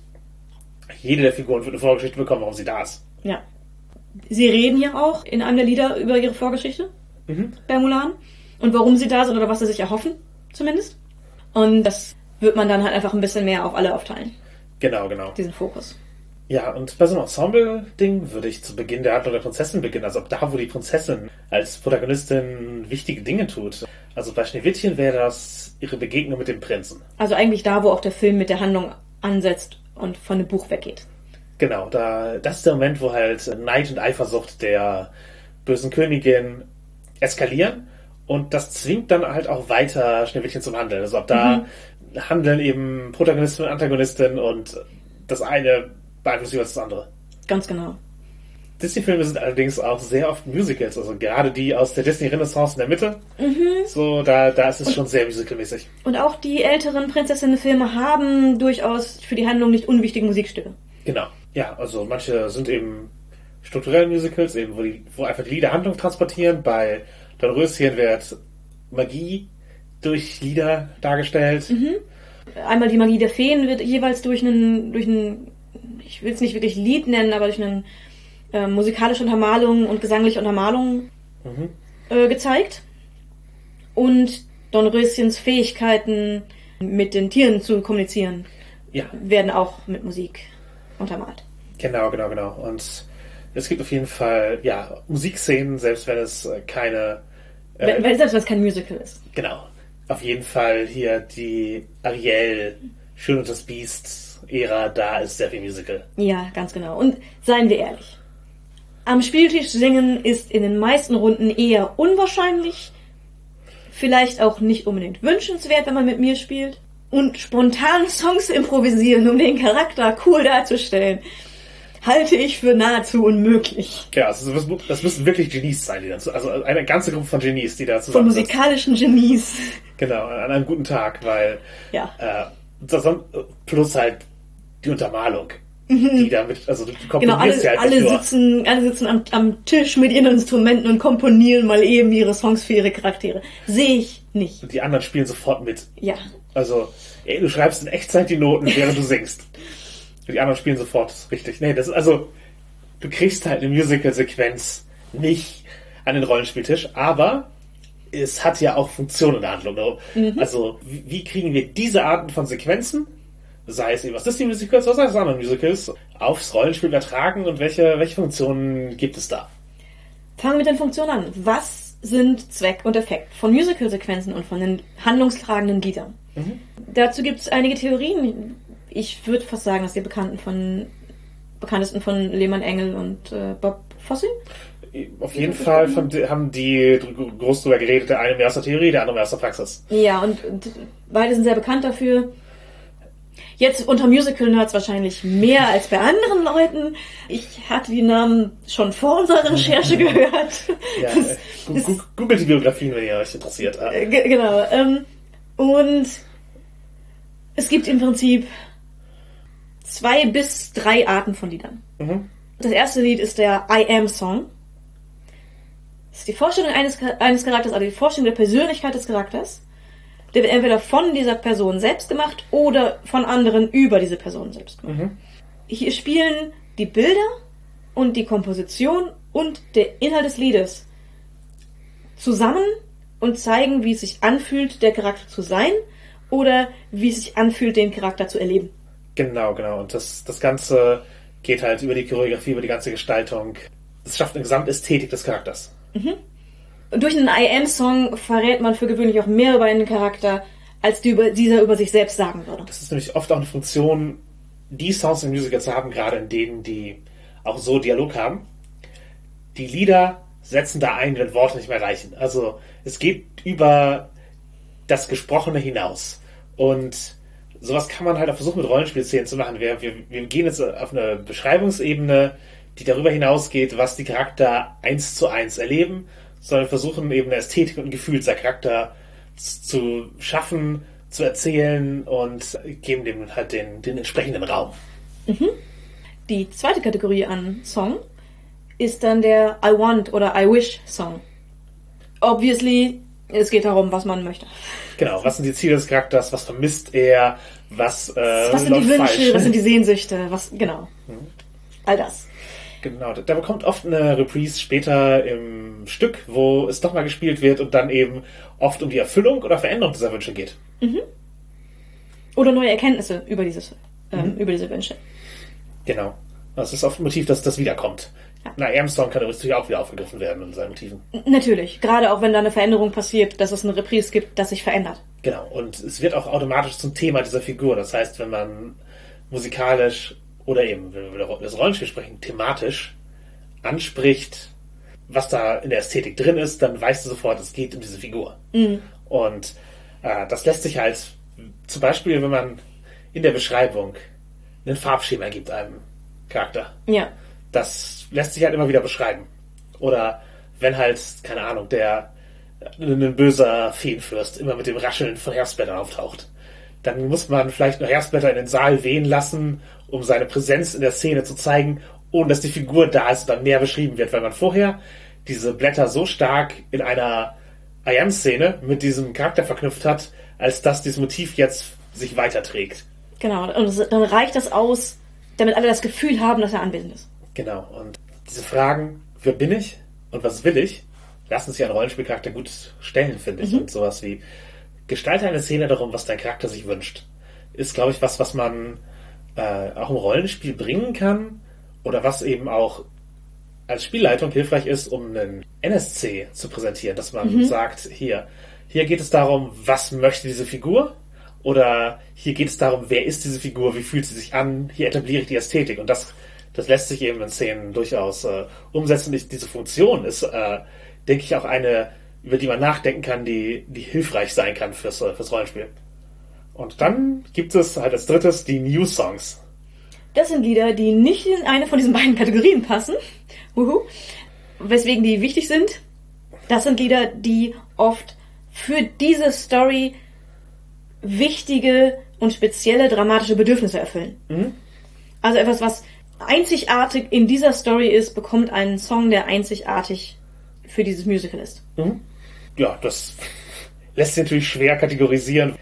jede der Figuren wird eine Vorgeschichte bekommen, warum sie da ist. Ja. Sie reden ja auch in einem der Lieder über ihre Vorgeschichte bei Mulan und warum sie da sind oder was sie sich erhoffen, zumindest. Und das wird man dann halt einfach ein bisschen mehr auf alle aufteilen, Genau, genau. diesen Fokus. Ja, und bei so einem Ensemble-Ding würde ich zu Beginn der Handlung der Prinzessin beginnen. Also ab da, wo die Prinzessin als Protagonistin wichtige Dinge tut. Also bei Schneewittchen wäre das ihre Begegnung mit dem Prinzen. Also eigentlich da, wo auch der Film mit der Handlung ansetzt und von dem Buch weggeht. Genau, da, das ist der Moment, wo halt Neid und Eifersucht der bösen Königin eskalieren und das zwingt dann halt auch weiter Schneewittchen zum Handeln. Also ab da handeln eben Protagonistin und Antagonistin und das eine beeinflusst jeweils das andere. Ganz genau. Disney-Filme sind allerdings auch sehr oft Musicals, also gerade die aus der Disney-Renaissance in der Mitte. So, da, da ist es schon sehr musicalmäßig. Und auch die älteren Prinzessinnen-Filme haben durchaus für die Handlung nicht unwichtige Musikstücke. Genau. Ja, also manche sind eben strukturelle Musicals, eben wo, die, wo einfach die Lieder Handlung transportieren. Bei Dornröschen wird Magie durch Lieder dargestellt. Einmal die Magie der Feen wird jeweils durch einen, durch einen, ich will es nicht wirklich Lied nennen, aber durch eine äh, musikalische Untermalung und gesangliche Untermalung äh, gezeigt. Und Dornröschens Fähigkeiten, mit den Tieren zu kommunizieren, Ja, werden auch mit Musik untermalt. genau, genau, genau. Und es gibt auf jeden Fall, ja, Musikszenen, selbst wenn es äh, keine, äh, wenn- selbst wenn es kein Musical ist. genau, auf jeden Fall hier die Ariel, Schön und das Biest Ära, da ist sehr viel Musical. Ja, ganz genau. Und seien wir ehrlich. Am Spieltisch singen ist in den meisten Runden eher unwahrscheinlich. Vielleicht auch nicht unbedingt wünschenswert, wenn man mit mir spielt. und spontan Songs improvisieren, um den Charakter cool darzustellen, halte ich für nahezu unmöglich. Ja, also das, müssen- das müssen wirklich Genies sein, die dazu, also eine ganze Gruppe von Genies, die da Von musikalischen Genies. Genau, an einem guten Tag, weil Ja. äh, plus halt die Untermalung, die damit, also du Genau, komponierst alle, ja halt alle nur. sitzen, alle sitzen am, am Tisch mit ihren Instrumenten und komponieren mal eben ihre Songs für ihre Charaktere. Sehe ich nicht. Und die anderen spielen sofort mit. Ja. Also, ey, du schreibst in Echtzeit die Noten, während du singst. Die anderen spielen sofort richtig. Nee, das ist also, du kriegst halt eine Musical-Sequenz nicht an den Rollenspieltisch, aber es hat ja auch Funktion in der Handlung. ne? Also, wie, kriegen wir diese Arten von Sequenzen, sei es eben was Disney-Musicals oder sei es andere Musicals, aufs Rollenspiel übertragen und welche, welche Funktionen gibt es da? Fangen wir mit den Funktionen an. Was sind Zweck und Effekt von Musical-Sequenzen und von den handlungstragenden Liedern? Dazu gibt es einige Theorien. Ich würde fast sagen, dass die Bekannten von, bekanntesten von Lehmann Engel und äh, Bob Fosse. Auf jeden Fall haben die groß drüber geredet, der eine mehr aus der Theorie, der andere mehr aus der Praxis. Ja, und, und beide sind sehr bekannt dafür. Jetzt unter Musical-Nerds wahrscheinlich mehr als bei anderen Leuten. Ich hatte die Namen schon vor unserer Recherche gehört. Ja, Das- äh, googelt die Biografien, wenn ihr euch interessiert. Äh, ge- genau. Ähm, und es gibt im Prinzip zwei bis drei Arten von Liedern. Mhm. Das erste Lied ist der I Am Song. Das ist die Vorstellung eines, eines Charakters, also die Vorstellung der Persönlichkeit des Charakters. Der wird entweder von dieser Person selbst gemacht oder von anderen über diese Person selbst gemacht. Hier spielen die Bilder und die Komposition und der Inhalt des Liedes zusammen und zeigen, wie es sich anfühlt, der Charakter zu sein oder wie es sich anfühlt, den Charakter zu erleben. Genau, genau. Und das, das Ganze geht halt über die Choreografie, über die ganze Gestaltung. Es schafft eine Gesamtästhetik des Charakters. Und durch einen I Am-Song verrät man für gewöhnlich auch mehr über einen Charakter, als die über, dieser über sich selbst sagen würde. Das ist nämlich oft auch eine Funktion, die Songs in Musicals haben, gerade in denen, die auch so Dialog haben. Die Lieder setzen da ein, wenn Worte nicht mehr reichen. Also es geht über das Gesprochene hinaus. Und sowas kann man halt auch versuchen mit Rollenspielszenen zu machen. Wir, wir, wir gehen jetzt auf eine Beschreibungsebene, die darüber hinausgeht, was die Charakter eins zu eins erleben, sondern versuchen eben eine Ästhetik und ein Gefühl der Charakter zu schaffen, zu erzählen und geben dem halt den, den entsprechenden Raum. Die zweite Kategorie an Song ist dann der I Want oder I Wish Song. Obviously, es geht darum, was man möchte. Genau, was sind die Ziele des Charakters, was vermisst er, was, äh, Was sind die Wünsche, falsch. was sind die Sehnsüchte, was, genau. All das. Genau, da bekommt oft eine Reprise später im Stück, wo es doch mal gespielt wird und dann eben oft um die Erfüllung oder Veränderung dieser Wünsche geht. Oder neue Erkenntnisse über dieses, ähm, über diese Wünsche. Genau. Das ist oft ein Motiv, dass das wiederkommt. Na, Armstrong kann natürlich auch wieder aufgegriffen werden in seinen Motiven. Natürlich, gerade auch wenn da eine Veränderung passiert, dass es eine Reprise gibt, das sich verändert. Genau. Und es wird auch automatisch zum Thema dieser Figur. Das heißt, wenn man musikalisch oder eben, wenn wir über das Rollenspiel sprechen, thematisch anspricht, was da in der Ästhetik drin ist, dann weißt du sofort, es geht um diese Figur. Und äh, das lässt sich halt zum Beispiel, wenn man in der Beschreibung ein Farbschema gibt einem Charakter, Ja. das lässt sich halt immer wieder beschreiben. Oder wenn halt, keine Ahnung, der ein böser Feenfürst immer mit dem Rascheln von Herbstblättern auftaucht. Dann muss man vielleicht noch Herbstblätter in den Saal wehen lassen, um seine Präsenz in der Szene zu zeigen, ohne dass die Figur da ist und dann mehr beschrieben wird, weil man vorher diese Blätter so stark in einer I-Am-Szene mit diesem Charakter verknüpft hat, als dass dieses Motiv jetzt sich weiterträgt. Genau. Und dann reicht das aus, damit alle das Gefühl haben, dass er anwesend ist. Genau. Und diese Fragen, wer bin ich und was will ich, lassen sich ein Rollenspielcharakter gut stellen, finde ich. Und sowas wie, gestalte eine Szene darum, was dein Charakter sich wünscht. Ist, glaube ich, was, was man äh, auch im Rollenspiel bringen kann oder was eben auch als Spielleitung hilfreich ist, um einen NSC zu präsentieren, dass man sagt, hier, hier geht es darum, was möchte diese Figur oder hier geht es darum, wer ist diese Figur, wie fühlt sie sich an, hier etabliere ich die Ästhetik und das, das lässt sich eben in Szenen durchaus äh, umsetzen. Ich, diese Funktion ist, äh, denke ich, auch eine, über die man nachdenken kann, die, die hilfreich sein kann fürs, äh, fürs Rollenspiel. Und dann gibt es halt als drittes die New Songs. Das sind Lieder, die nicht in eine von diesen beiden Kategorien passen. Uhu. Weswegen die wichtig sind. Das sind Lieder, die oft für diese Story wichtige und spezielle dramatische Bedürfnisse erfüllen. Also etwas, was einzigartig in dieser Story ist, bekommt einen Song, der einzigartig für dieses Musical ist. Ja, das lässt sich natürlich schwer kategorisieren.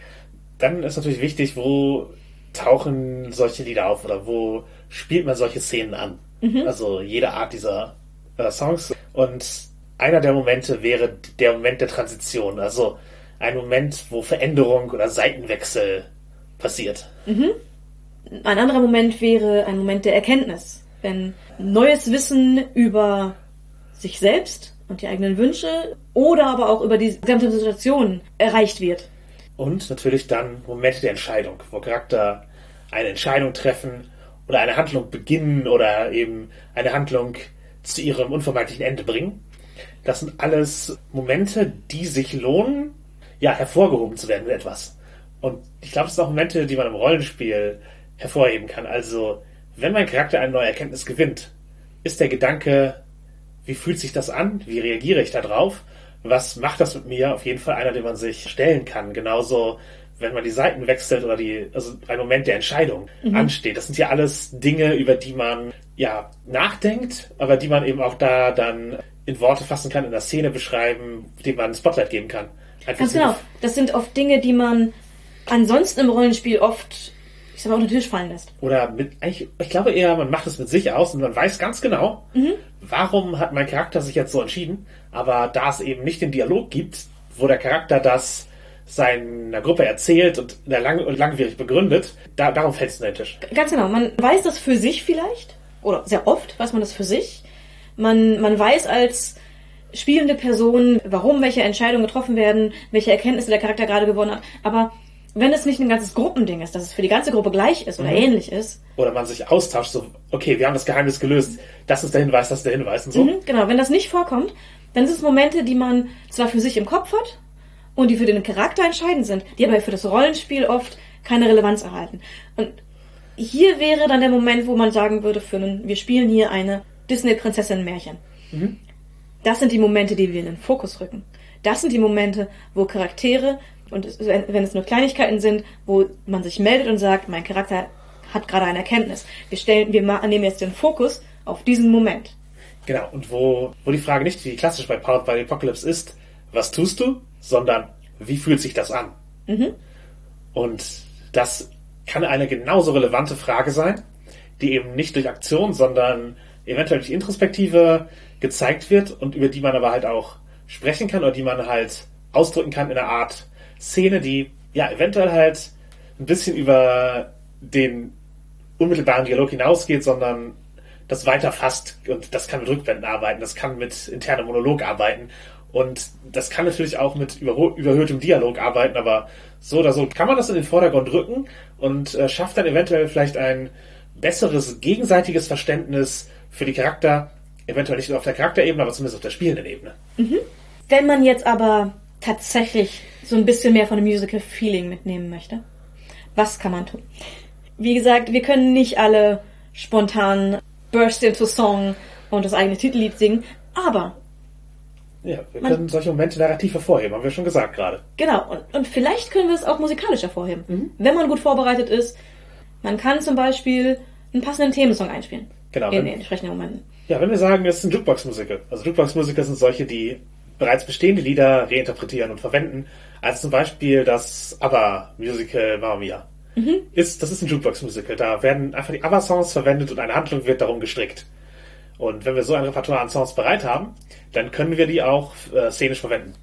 Dann ist natürlich wichtig, wo tauchen solche Lieder auf oder wo spielt man solche Szenen an. Also jede Art dieser äh, Songs. Und einer der Momente wäre der Moment der Transition. Also ein Moment, wo Veränderung oder Seitenwechsel passiert. Ein anderer Moment wäre ein Moment der Erkenntnis. Wenn neues Wissen über sich selbst und die eigenen Wünsche oder aber auch über die gesamte Situation erreicht wird. Und natürlich dann Momente der Entscheidung, wo Charakter eine Entscheidung treffen oder eine Handlung beginnen oder eben eine Handlung zu ihrem unvermeidlichen Ende bringen. Das sind alles Momente, die sich lohnen, ja, hervorgehoben zu werden mit etwas. Und ich glaube, das sind auch Momente, die man im Rollenspiel hervorheben kann. Also, wenn mein Charakter eine neue Erkenntnis gewinnt, ist der Gedanke, wie fühlt sich das an? Wie reagiere ich darauf? Was macht das mit mir? Auf jeden Fall einer, den man sich stellen kann. Genauso, wenn man die Seiten wechselt oder die, also ein Moment der Entscheidung ansteht. Das sind ja alles Dinge, über die man ja nachdenkt, aber die man eben auch da dann in Worte fassen kann, in der Szene beschreiben, dem man ein Spotlight geben kann. Einfach Ganz genau. Das sind oft Dinge, die man ansonsten im Rollenspiel oft, sag mal, unter den Tisch fallen lässt. Oder mit, ich, ich glaube eher, man macht es mit sich aus und man weiß ganz genau, warum hat mein Charakter sich jetzt so entschieden. Aber da es eben nicht den Dialog gibt, wo der Charakter das seiner Gruppe erzählt und lang und langwierig begründet, da, darum fällt es unter den Tisch. Ganz genau. Man weiß das für sich vielleicht. Oder sehr oft weiß man das für sich. Man, man weiß als spielende Person, warum welche Entscheidungen getroffen werden, welche Erkenntnisse der Charakter gerade gewonnen hat. Aber wenn es nicht ein ganzes Gruppending ist, dass es für die ganze Gruppe gleich ist oder ähnlich ist, Oder man sich austauscht, so, okay, wir haben das Geheimnis gelöst, das ist der Hinweis, das ist der Hinweis und so. Mhm, genau, wenn das nicht vorkommt, dann sind es Momente, die man zwar für sich im Kopf hat und die für den Charakter entscheidend sind, die aber für das Rollenspiel oft keine Relevanz erhalten. Und hier wäre dann der Moment, wo man sagen würde, für einen, wir spielen hier eine Disney-Prinzessin-Märchen. Das sind die Momente, die wir in den Fokus rücken. Das sind die Momente, wo Charaktere, und es, wenn es nur Kleinigkeiten sind, wo man sich meldet und sagt, mein Charakter hat gerade eine Erkenntnis. Wir stellen, wir nehmen jetzt den Fokus auf diesen Moment. Genau, und wo, wo die Frage nicht wie klassisch bei Powered by the Apocalypse ist, was tust du, sondern wie fühlt sich das an? Und das kann eine genauso relevante Frage sein, die eben nicht durch Aktion, sondern eventuell durch Introspektive gezeigt wird und über die man aber halt auch sprechen kann oder die man halt ausdrücken kann in einer Art Szene, die ja eventuell halt ein bisschen über den unmittelbaren Dialog hinausgeht, sondern das weiter fasst und das kann mit Rückblenden arbeiten, das kann mit internem Monolog arbeiten und das kann natürlich auch mit überhöhtem Dialog arbeiten, aber so oder so kann man das in den Vordergrund rücken und äh, schafft dann eventuell vielleicht ein besseres gegenseitiges Verständnis für die Charakter, eventuell nicht nur auf der Charakterebene, aber zumindest auf der spielenden Ebene. Wenn man jetzt aber tatsächlich so ein bisschen mehr von dem Musical-Feeling mitnehmen möchte, was kann man tun? Wie gesagt, wir können nicht alle spontan burst into Song und das eigene Titellied singen, aber Ja, wir Man- können solche Momente narrativ hervorheben, haben wir schon gesagt gerade. Genau, und, und vielleicht können wir es auch musikalisch hervorheben. Wenn man gut vorbereitet ist, man kann zum Beispiel einen passenden Themensong einspielen. Genau, In wenn- den entsprechenden Momenten. Ja, wenn wir sagen, es ist ein Jukebox-Musical. Also Jukebox-Musical sind solche, die bereits bestehende Lieder reinterpretieren und verwenden. Als zum Beispiel das ABBA-Musical Mamma Mia. Ist, das ist ein Jukebox-Musical. Da werden einfach die ABBA-Songs verwendet und eine Handlung wird darum gestrickt. Und wenn wir so ein Repertoire an Songs bereit haben, dann können wir die auch äh, szenisch verwenden.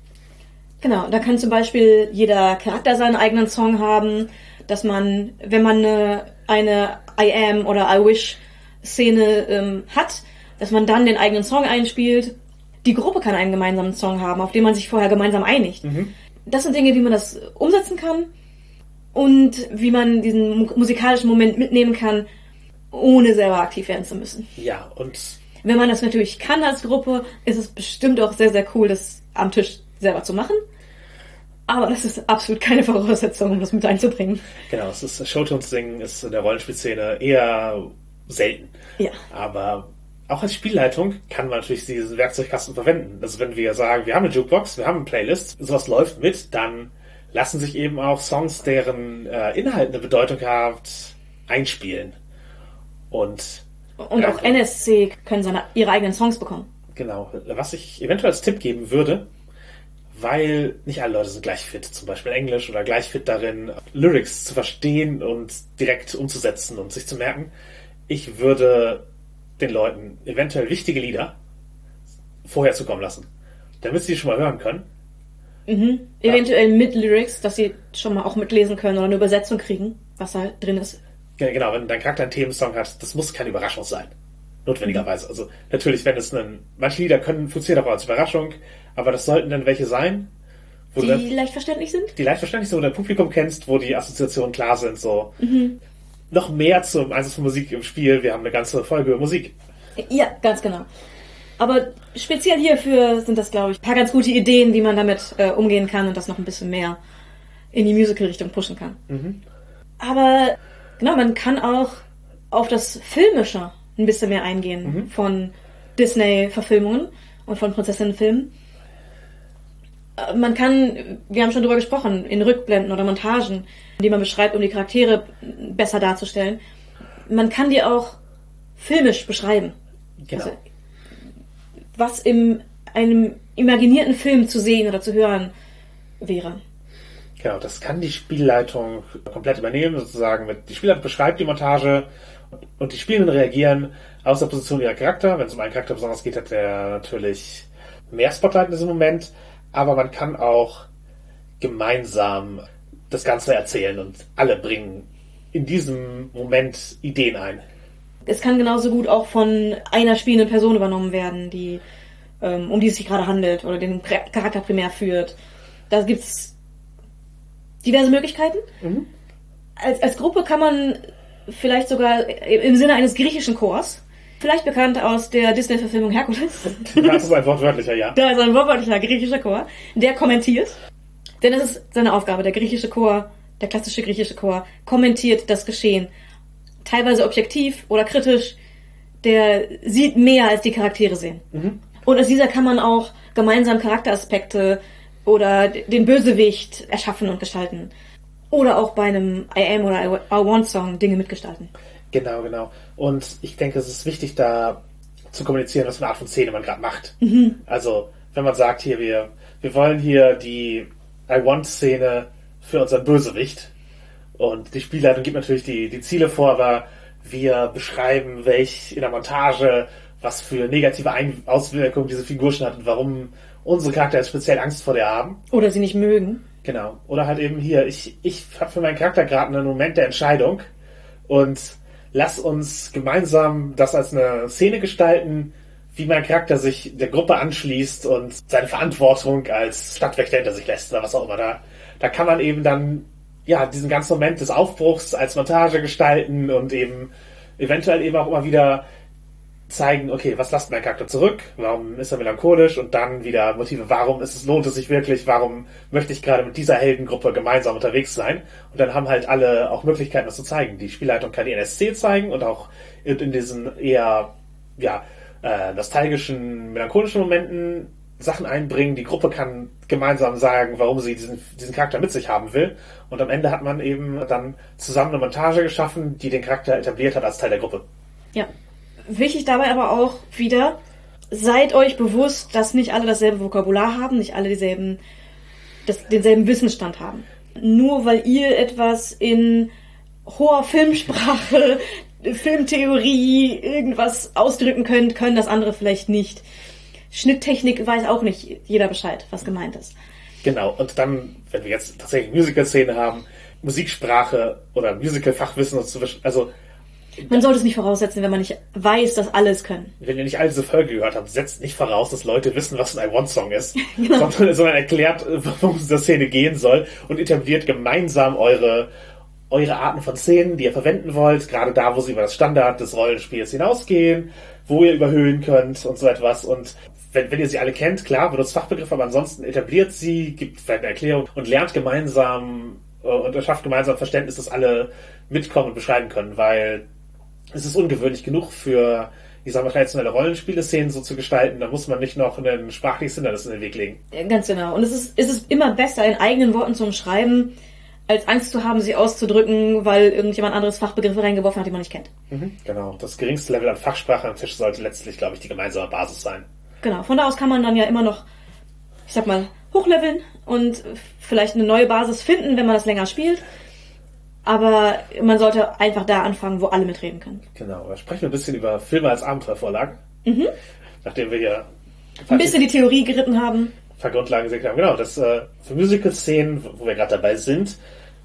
Genau, da kann zum Beispiel jeder Charakter seinen eigenen Song haben, dass man, wenn man eine, eine I am oder I wish Szene ähm, hat, dass man dann den eigenen Song einspielt. Die Gruppe kann einen gemeinsamen Song haben, auf den man sich vorher gemeinsam einigt. Das sind Dinge, wie man das umsetzen kann und wie man diesen mu- musikalischen Moment mitnehmen kann, ohne selber aktiv werden zu müssen. Ja, und Wenn man das natürlich kann als Gruppe, ist es bestimmt auch sehr, sehr cool, das am Tisch selber zu machen. Aber das ist absolut keine Voraussetzung, um das mit einzubringen. Genau, es ist Showtones singen ist in der Rollenspielszene eher selten. Ja. Aber auch als Spielleitung kann man natürlich diesen Werkzeugkasten verwenden. Also wenn wir sagen, wir haben eine Jukebox, wir haben eine Playlist, sowas läuft mit, dann lassen sich eben auch Songs, deren äh, Inhalt eine Bedeutung hat, einspielen. Und Und auch NSC können seine, ihre eigenen Songs bekommen. Genau. Was ich eventuell als Tipp geben würde, weil nicht alle Leute sind gleich fit, zum Beispiel Englisch oder gleich fit darin, Lyrics zu verstehen und direkt umzusetzen und sich zu merken. Ich würde den Leuten eventuell wichtige Lieder vorher zukommen lassen, damit sie die schon mal hören können. Eventuell mit Lyrics, dass sie schon mal auch mitlesen können oder eine Übersetzung kriegen, was da drin ist. Ge- Genau, wenn dein Charakter einen Themensong hat, das muss keine Überraschung sein. Notwendigerweise. Also natürlich, wenn es einen, manche Lieder können funktionieren auch als Überraschung, aber das sollten dann welche sein, wo du dann, Die leicht verständlich sind? die leicht verständlich sind, wo du dein Publikum kennst, wo die Assoziationen klar sind, so. Noch mehr zum Einsatz von Musik im Spiel. Wir haben eine ganze Folge über Musik. Ja, ganz genau. Aber speziell hierfür sind das, glaube ich, ein paar ganz gute Ideen, wie man damit äh, umgehen kann und das noch ein bisschen mehr in die Musical-Richtung pushen kann. Aber genau, man kann auch auf das Filmische ein bisschen mehr eingehen von Disney-Verfilmungen und von Prinzessinnenfilmen. Man kann, wir haben schon drüber gesprochen, in Rückblenden oder Montagen, die man beschreibt, um die Charaktere besser darzustellen. Man kann die auch filmisch beschreiben. Genau. Also, was in einem imaginierten Film zu sehen oder zu hören wäre. Genau, das kann die Spielleitung komplett übernehmen, sozusagen mit, die Spielleitung beschreibt die Montage und die Spielenden reagieren aus der Position ihrer Charakter. Wenn es um einen Charakter besonders geht, hat der natürlich mehr Spotlight in diesem Moment, aber man kann auch gemeinsam das Ganze erzählen und alle bringen in diesem Moment Ideen ein. Es kann genauso gut auch von einer spielenden Person übernommen werden, die, ähm, um die es sich gerade handelt oder den Char- Charakter primär führt. Da gibt's diverse Möglichkeiten. Als, als Gruppe kann man vielleicht sogar im Sinne eines griechischen Chors, vielleicht bekannt aus der Disney-Verfilmung Herkules, Das ist ein wortwörtlicher, ja. Da ist ein wortwörtlicher griechischer Chor, der kommentiert. Denn es ist seine Aufgabe. Der griechische Chor, der klassische griechische Chor, kommentiert das Geschehen. Teilweise objektiv oder kritisch. Der sieht mehr, als die Charaktere sehen. Und aus dieser kann man auch gemeinsam Charakteraspekte oder den Bösewicht erschaffen und gestalten. Oder auch bei einem I Am oder I Want Song Dinge mitgestalten. Genau, genau. Und ich denke, es ist wichtig, da zu kommunizieren, was für eine Art von Szene man gerade macht. Also, wenn man sagt, hier, wir, wir wollen hier die I Want-Szene für unseren Bösewicht. Und die Spielleitung gibt natürlich die, die Ziele vor, aber wir beschreiben, welch in der Montage, was für negative Ein Auswirkungen diese Figur schon hat und warum unsere Charakter jetzt speziell Angst vor der haben. Oder sie nicht mögen. Genau. Oder halt eben hier, ich, ich habe für meinen Charakter gerade einen Moment der Entscheidung und lass uns gemeinsam das als eine Szene gestalten, wie mein Charakter sich der Gruppe anschließt und seine Verantwortung als Stadtwächter hinter sich lässt oder was auch immer. Da, da kann man eben dann ja diesen ganzen Moment des Aufbruchs als Montage gestalten und eben eventuell eben auch immer wieder zeigen, okay, was lasst mein Charakter zurück? Warum ist er melancholisch? Und dann wieder Motive, warum ist es, lohnt es sich wirklich? Warum möchte ich gerade mit dieser Heldengruppe gemeinsam unterwegs sein? Und dann haben halt alle auch Möglichkeiten, das zu zeigen. Die Spielleitung kann die NSC zeigen und auch in, diesen eher, ja, äh, nostalgischen, melancholischen Momenten Sachen einbringen. Die Gruppe kann gemeinsam sagen, warum sie diesen, diesen Charakter mit sich haben will. Und am Ende hat man eben dann zusammen eine Montage geschaffen, die den Charakter etabliert hat als Teil der Gruppe. Ja. Wichtig dabei aber auch wieder, seid euch bewusst, dass nicht alle dasselbe Vokabular haben, nicht alle dieselben, das, denselben Wissensstand haben. Nur weil ihr etwas in hoher Filmsprache, Filmtheorie, irgendwas ausdrücken könnt, können das andere vielleicht nicht. Schnitttechnik weiß auch nicht jeder Bescheid, was gemeint ist. Genau, und dann, wenn wir jetzt tatsächlich Musical-Szene haben, Musiksprache oder Musical-Fachwissen, also Man sollte es nicht voraussetzen, wenn man nicht weiß, dass alle es können. wenn ihr nicht all diese Folge gehört habt, setzt nicht voraus, dass Leute wissen, was ein I Want Song ist, sondern, sondern erklärt, worum es in der Szene gehen soll und etabliert gemeinsam eure, eure Arten von Szenen, die ihr verwenden wollt, gerade da, wo sie über das Standard des Rollenspiels hinausgehen, wo ihr überhöhen könnt und so etwas. Und wenn, wenn ihr sie alle kennt, klar, benutzt Fachbegriffe, aber ansonsten etabliert sie, gibt vielleicht eine Erklärung und lernt gemeinsam äh, und schafft gemeinsam Verständnis, dass alle mitkommen und beschreiben können, weil es ist ungewöhnlich genug für, ich sag mal, traditionelle Rollenspiele-Szenen so zu gestalten, da muss man nicht noch einen sprachliches Hindernis in den Weg legen. Ja, Ganz genau. Und es ist, es ist immer besser, in eigenen Worten zu umschreiben, als Angst zu haben, sie auszudrücken, weil irgendjemand anderes Fachbegriffe reingeworfen hat, die man nicht kennt. Mhm, genau. Das geringste Level an Fachsprache am Tisch sollte letztlich, glaube ich, die gemeinsame Basis sein. Genau. Von da aus kann man dann ja immer noch, ich sag mal, hochleveln und vielleicht eine neue Basis finden, wenn man das länger spielt. Aber man sollte einfach da anfangen, wo alle mitreden können. Genau. Wir sprechen ein bisschen über Filme als Abenteuervorlagen. Nachdem wir hier Ein bisschen die Theorie geritten haben. ein paar Grundlagen gesehen haben. Genau, das äh, für Musical-Szenen, wo wir gerade dabei sind.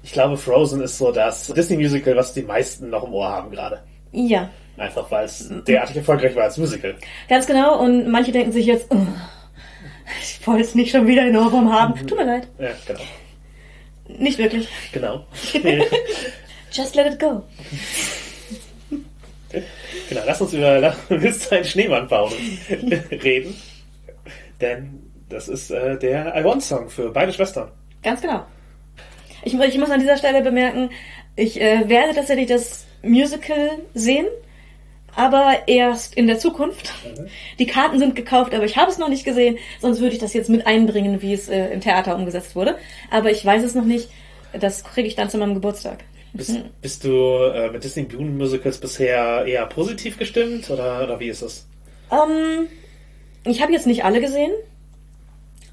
Ich glaube, Frozen ist so das Disney-Musical, was die meisten noch im Ohr haben gerade. Ja, Einfach weil es derartig erfolgreich war als Musical. ganz genau. Und manche denken sich jetzt, oh, ich wollte es nicht schon wieder in Ohrwurm haben. Tut mir leid. Ja, genau. Nicht wirklich. Genau. Just let it go. genau, lass uns über willst du einen Schneemann bauen reden. Denn das ist äh, der I Want Song für beide Schwestern. Ganz genau. Ich, ich muss an dieser Stelle bemerken, ich äh, werde tatsächlich das Musical sehen, aber erst in der Zukunft. Die Karten sind gekauft, aber ich habe es noch nicht gesehen, sonst würde ich das jetzt mit einbringen, wie es äh, im Theater umgesetzt wurde. Aber ich weiß es noch nicht. Das kriege ich dann zu meinem Geburtstag. Bist, bist du äh, mit Disney Dune Musicals bisher eher positiv gestimmt oder, oder wie ist es? Ähm, ich habe jetzt nicht alle gesehen,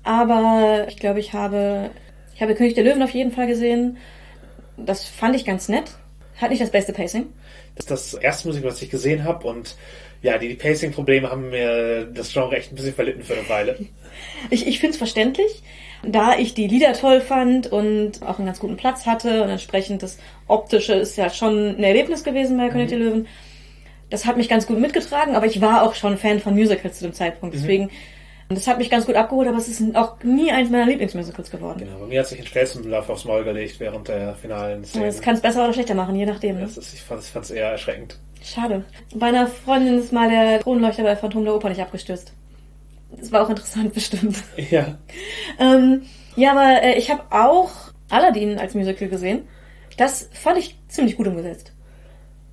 aber ich glaube, ich habe, ich habe König der Löwen auf jeden Fall gesehen. Das fand ich ganz nett. Hat nicht das beste Pacing. Ist das erste Musical, was ich gesehen habe und ja, die, die Pacing-Probleme haben mir das Genre echt ein bisschen verlitten für eine Weile. Ich, ich finde es verständlich, da ich die Lieder toll fand und auch einen ganz guten Platz hatte und entsprechend das Optische ist ja schon ein Erlebnis gewesen bei König der Löwen. Das hat mich ganz gut mitgetragen, aber ich war auch schon Fan von Musicals zu dem Zeitpunkt. Deswegen, das hat mich ganz gut abgeholt, aber es ist auch nie eins meiner Lieblingsmusicals geworden. Genau, bei mir hat sich ein Stelzenlauf aufs Maul gelegt während der finalen Szene. Das kann es besser oder schlechter machen, je nachdem. Ne? Das ist, ich fand es eher erschreckend. Schade. Bei einer Freundin ist mal der Kronleuchter bei Phantom der Oper nicht abgestürzt. Das war auch interessant bestimmt. Ja, Ähm, ja, aber äh, ich habe auch Aladdin als Musical gesehen. Das fand ich ziemlich gut umgesetzt.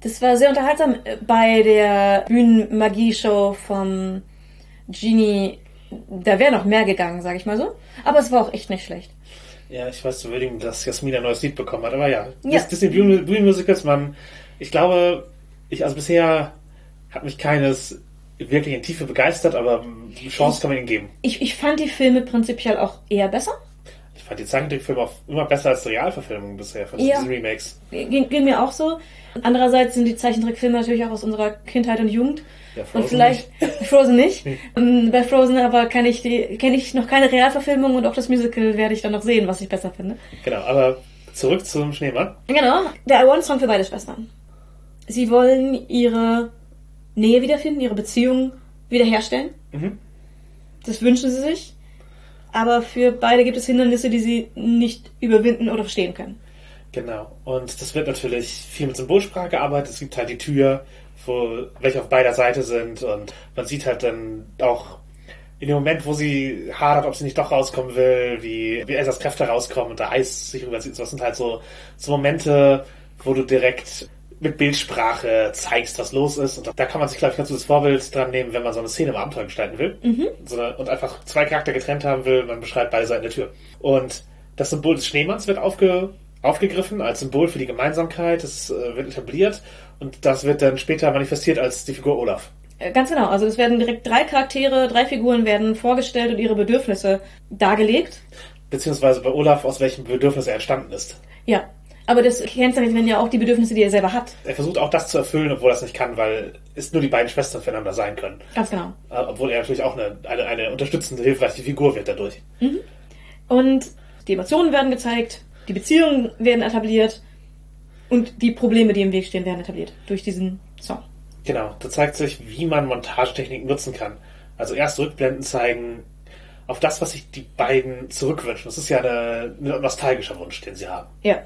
Das war sehr unterhaltsam. Äh, Bei der Bühnenmagie-Show vom Genie, da wäre noch mehr gegangen, sage ich mal so. Aber es war auch echt nicht schlecht. ja, ich weiß zu würdigen, dass Jasmin ein neues Lied bekommen hat, aber ja, Ja. Dis- Disney Bühnen- Bühnenmusicals, man, ich glaube, ich, also bisher hat mich keines wirklich in Tiefe begeistert, aber die Chance kann man ihnen geben. Ich, ich fand die Filme prinzipiell auch eher besser. Ich fand die Zeichentrickfilme auch immer besser als die Realverfilmungen bisher von Ja. diesen Remakes. Ging, ging mir auch so. Andererseits sind die Zeichentrickfilme natürlich auch aus unserer Kindheit und Jugend. Ja, und vielleicht Frozen nicht. Ähm, Bei Frozen aber kenne ich die kenne ich noch keine Realverfilmung und auch das Musical werde ich dann noch sehen, was ich besser finde. Genau, aber zurück zum Schneemann. Genau, der I Want Song für beide Schwestern. Sie wollen ihre Nähe wiederfinden, ihre Beziehung wiederherstellen. Mhm. Das wünschen sie sich. Aber für beide gibt es Hindernisse, die sie nicht überwinden oder verstehen können. Genau. Und das wird natürlich viel mit Symbolsprache gearbeitet. Es gibt halt die Tür, wo welche auf beider Seite sind und man sieht halt dann auch in dem Moment, wo sie hadert, ob sie nicht doch rauskommen will, wie, wie Elsas Kräfte rauskommen und der Eis sich rüberzieht. Das sind halt so, so Momente, wo du direkt mit Bildsprache zeigst, was los ist. Und da kann man sich, glaube ich, ganz gutes Vorbild dran nehmen, wenn man so eine Szene im Abenteuer gestalten will. So eine, und einfach zwei Charakter getrennt haben will. Man beschreibt beide Seiten der Tür. Und das Symbol des Schneemanns wird aufge, aufgegriffen als Symbol für die Gemeinsamkeit. Das äh, wird etabliert. Und das wird dann später manifestiert als die Figur Olaf. Äh, Ganz genau. Also es werden direkt drei Charaktere, drei Figuren werden vorgestellt und ihre Bedürfnisse dargelegt. Beziehungsweise bei Olaf, aus welchem Bedürfnis er entstanden ist. Ja. Aber das kennzeichnet werden ja auch die Bedürfnisse, die er selber hat. Er versucht auch das zu erfüllen, obwohl er es nicht kann, weil es nur die beiden Schwestern füreinander sein können. Ganz genau. Äh, Obwohl er natürlich auch eine, eine, eine unterstützende, hilfreiche Figur wird dadurch. Und die Emotionen werden gezeigt, die Beziehungen werden etabliert und die Probleme, die im Weg stehen, werden etabliert durch diesen Song. Genau, da zeigt sich, wie man Montagetechniken nutzen kann. Also erst Rückblenden zeigen auf das, was sich die beiden zurückwünschen. Das ist ja eine, ein nostalgischer Wunsch, den sie haben. Ja.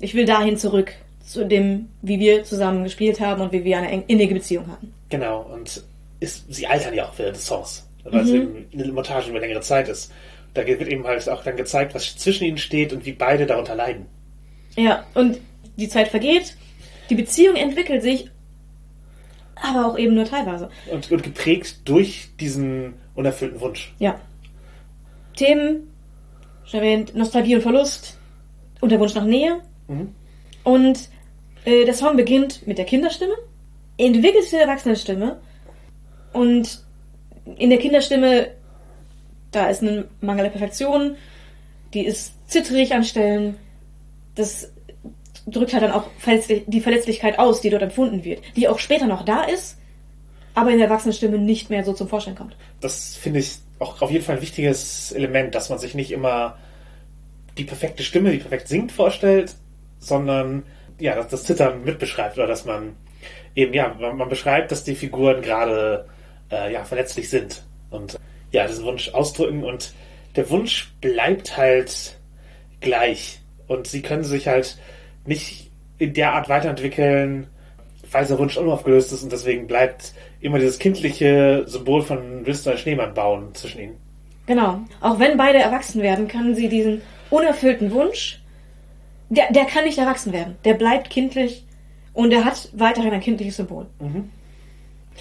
Ich will dahin zurück zu dem, wie wir zusammen gespielt haben und wie wir eine innige Beziehung hatten. Genau, und ist, sie altern ja auch während des Songs. weil es eben eine Montage über längere Zeit ist. Da wird eben halt auch dann gezeigt, was zwischen ihnen steht und wie beide darunter leiden. Ja, und die Zeit vergeht, die Beziehung entwickelt sich, aber auch eben nur teilweise. Und, und geprägt durch diesen unerfüllten Wunsch. Ja. Themen, schon erwähnt, Nostalgie und Verlust und der Wunsch nach Nähe. Und äh, der Song beginnt mit der Kinderstimme, entwickelt sich zur Erwachsenenstimme und in der Kinderstimme, da ist ein Mangel der Perfektion, die ist zittrig an Stellen, das drückt halt dann auch verletzlich, die Verletzlichkeit aus, die dort empfunden wird, die auch später noch da ist, aber in der Erwachsenenstimme nicht mehr so zum Vorschein kommt. Das finde ich auch auf jeden Fall ein wichtiges Element, dass man sich nicht immer die perfekte Stimme, die perfekt singt, vorstellt, sondern ja, dass das Zittern mitbeschreibt oder dass man eben, ja, man, man beschreibt, dass die Figuren gerade äh, ja, verletzlich sind und ja, diesen Wunsch ausdrücken und der Wunsch bleibt halt gleich und sie können sich halt nicht in der Art weiterentwickeln, weil der Wunsch unaufgelöst ist und deswegen bleibt immer dieses kindliche Symbol von Willst du einen Schneemann bauen zwischen ihnen. Genau. Auch wenn beide erwachsen werden, können sie diesen unerfüllten Wunsch, der, der kann nicht erwachsen werden. Der bleibt kindlich und er hat weiterhin ein kindliches Symbol.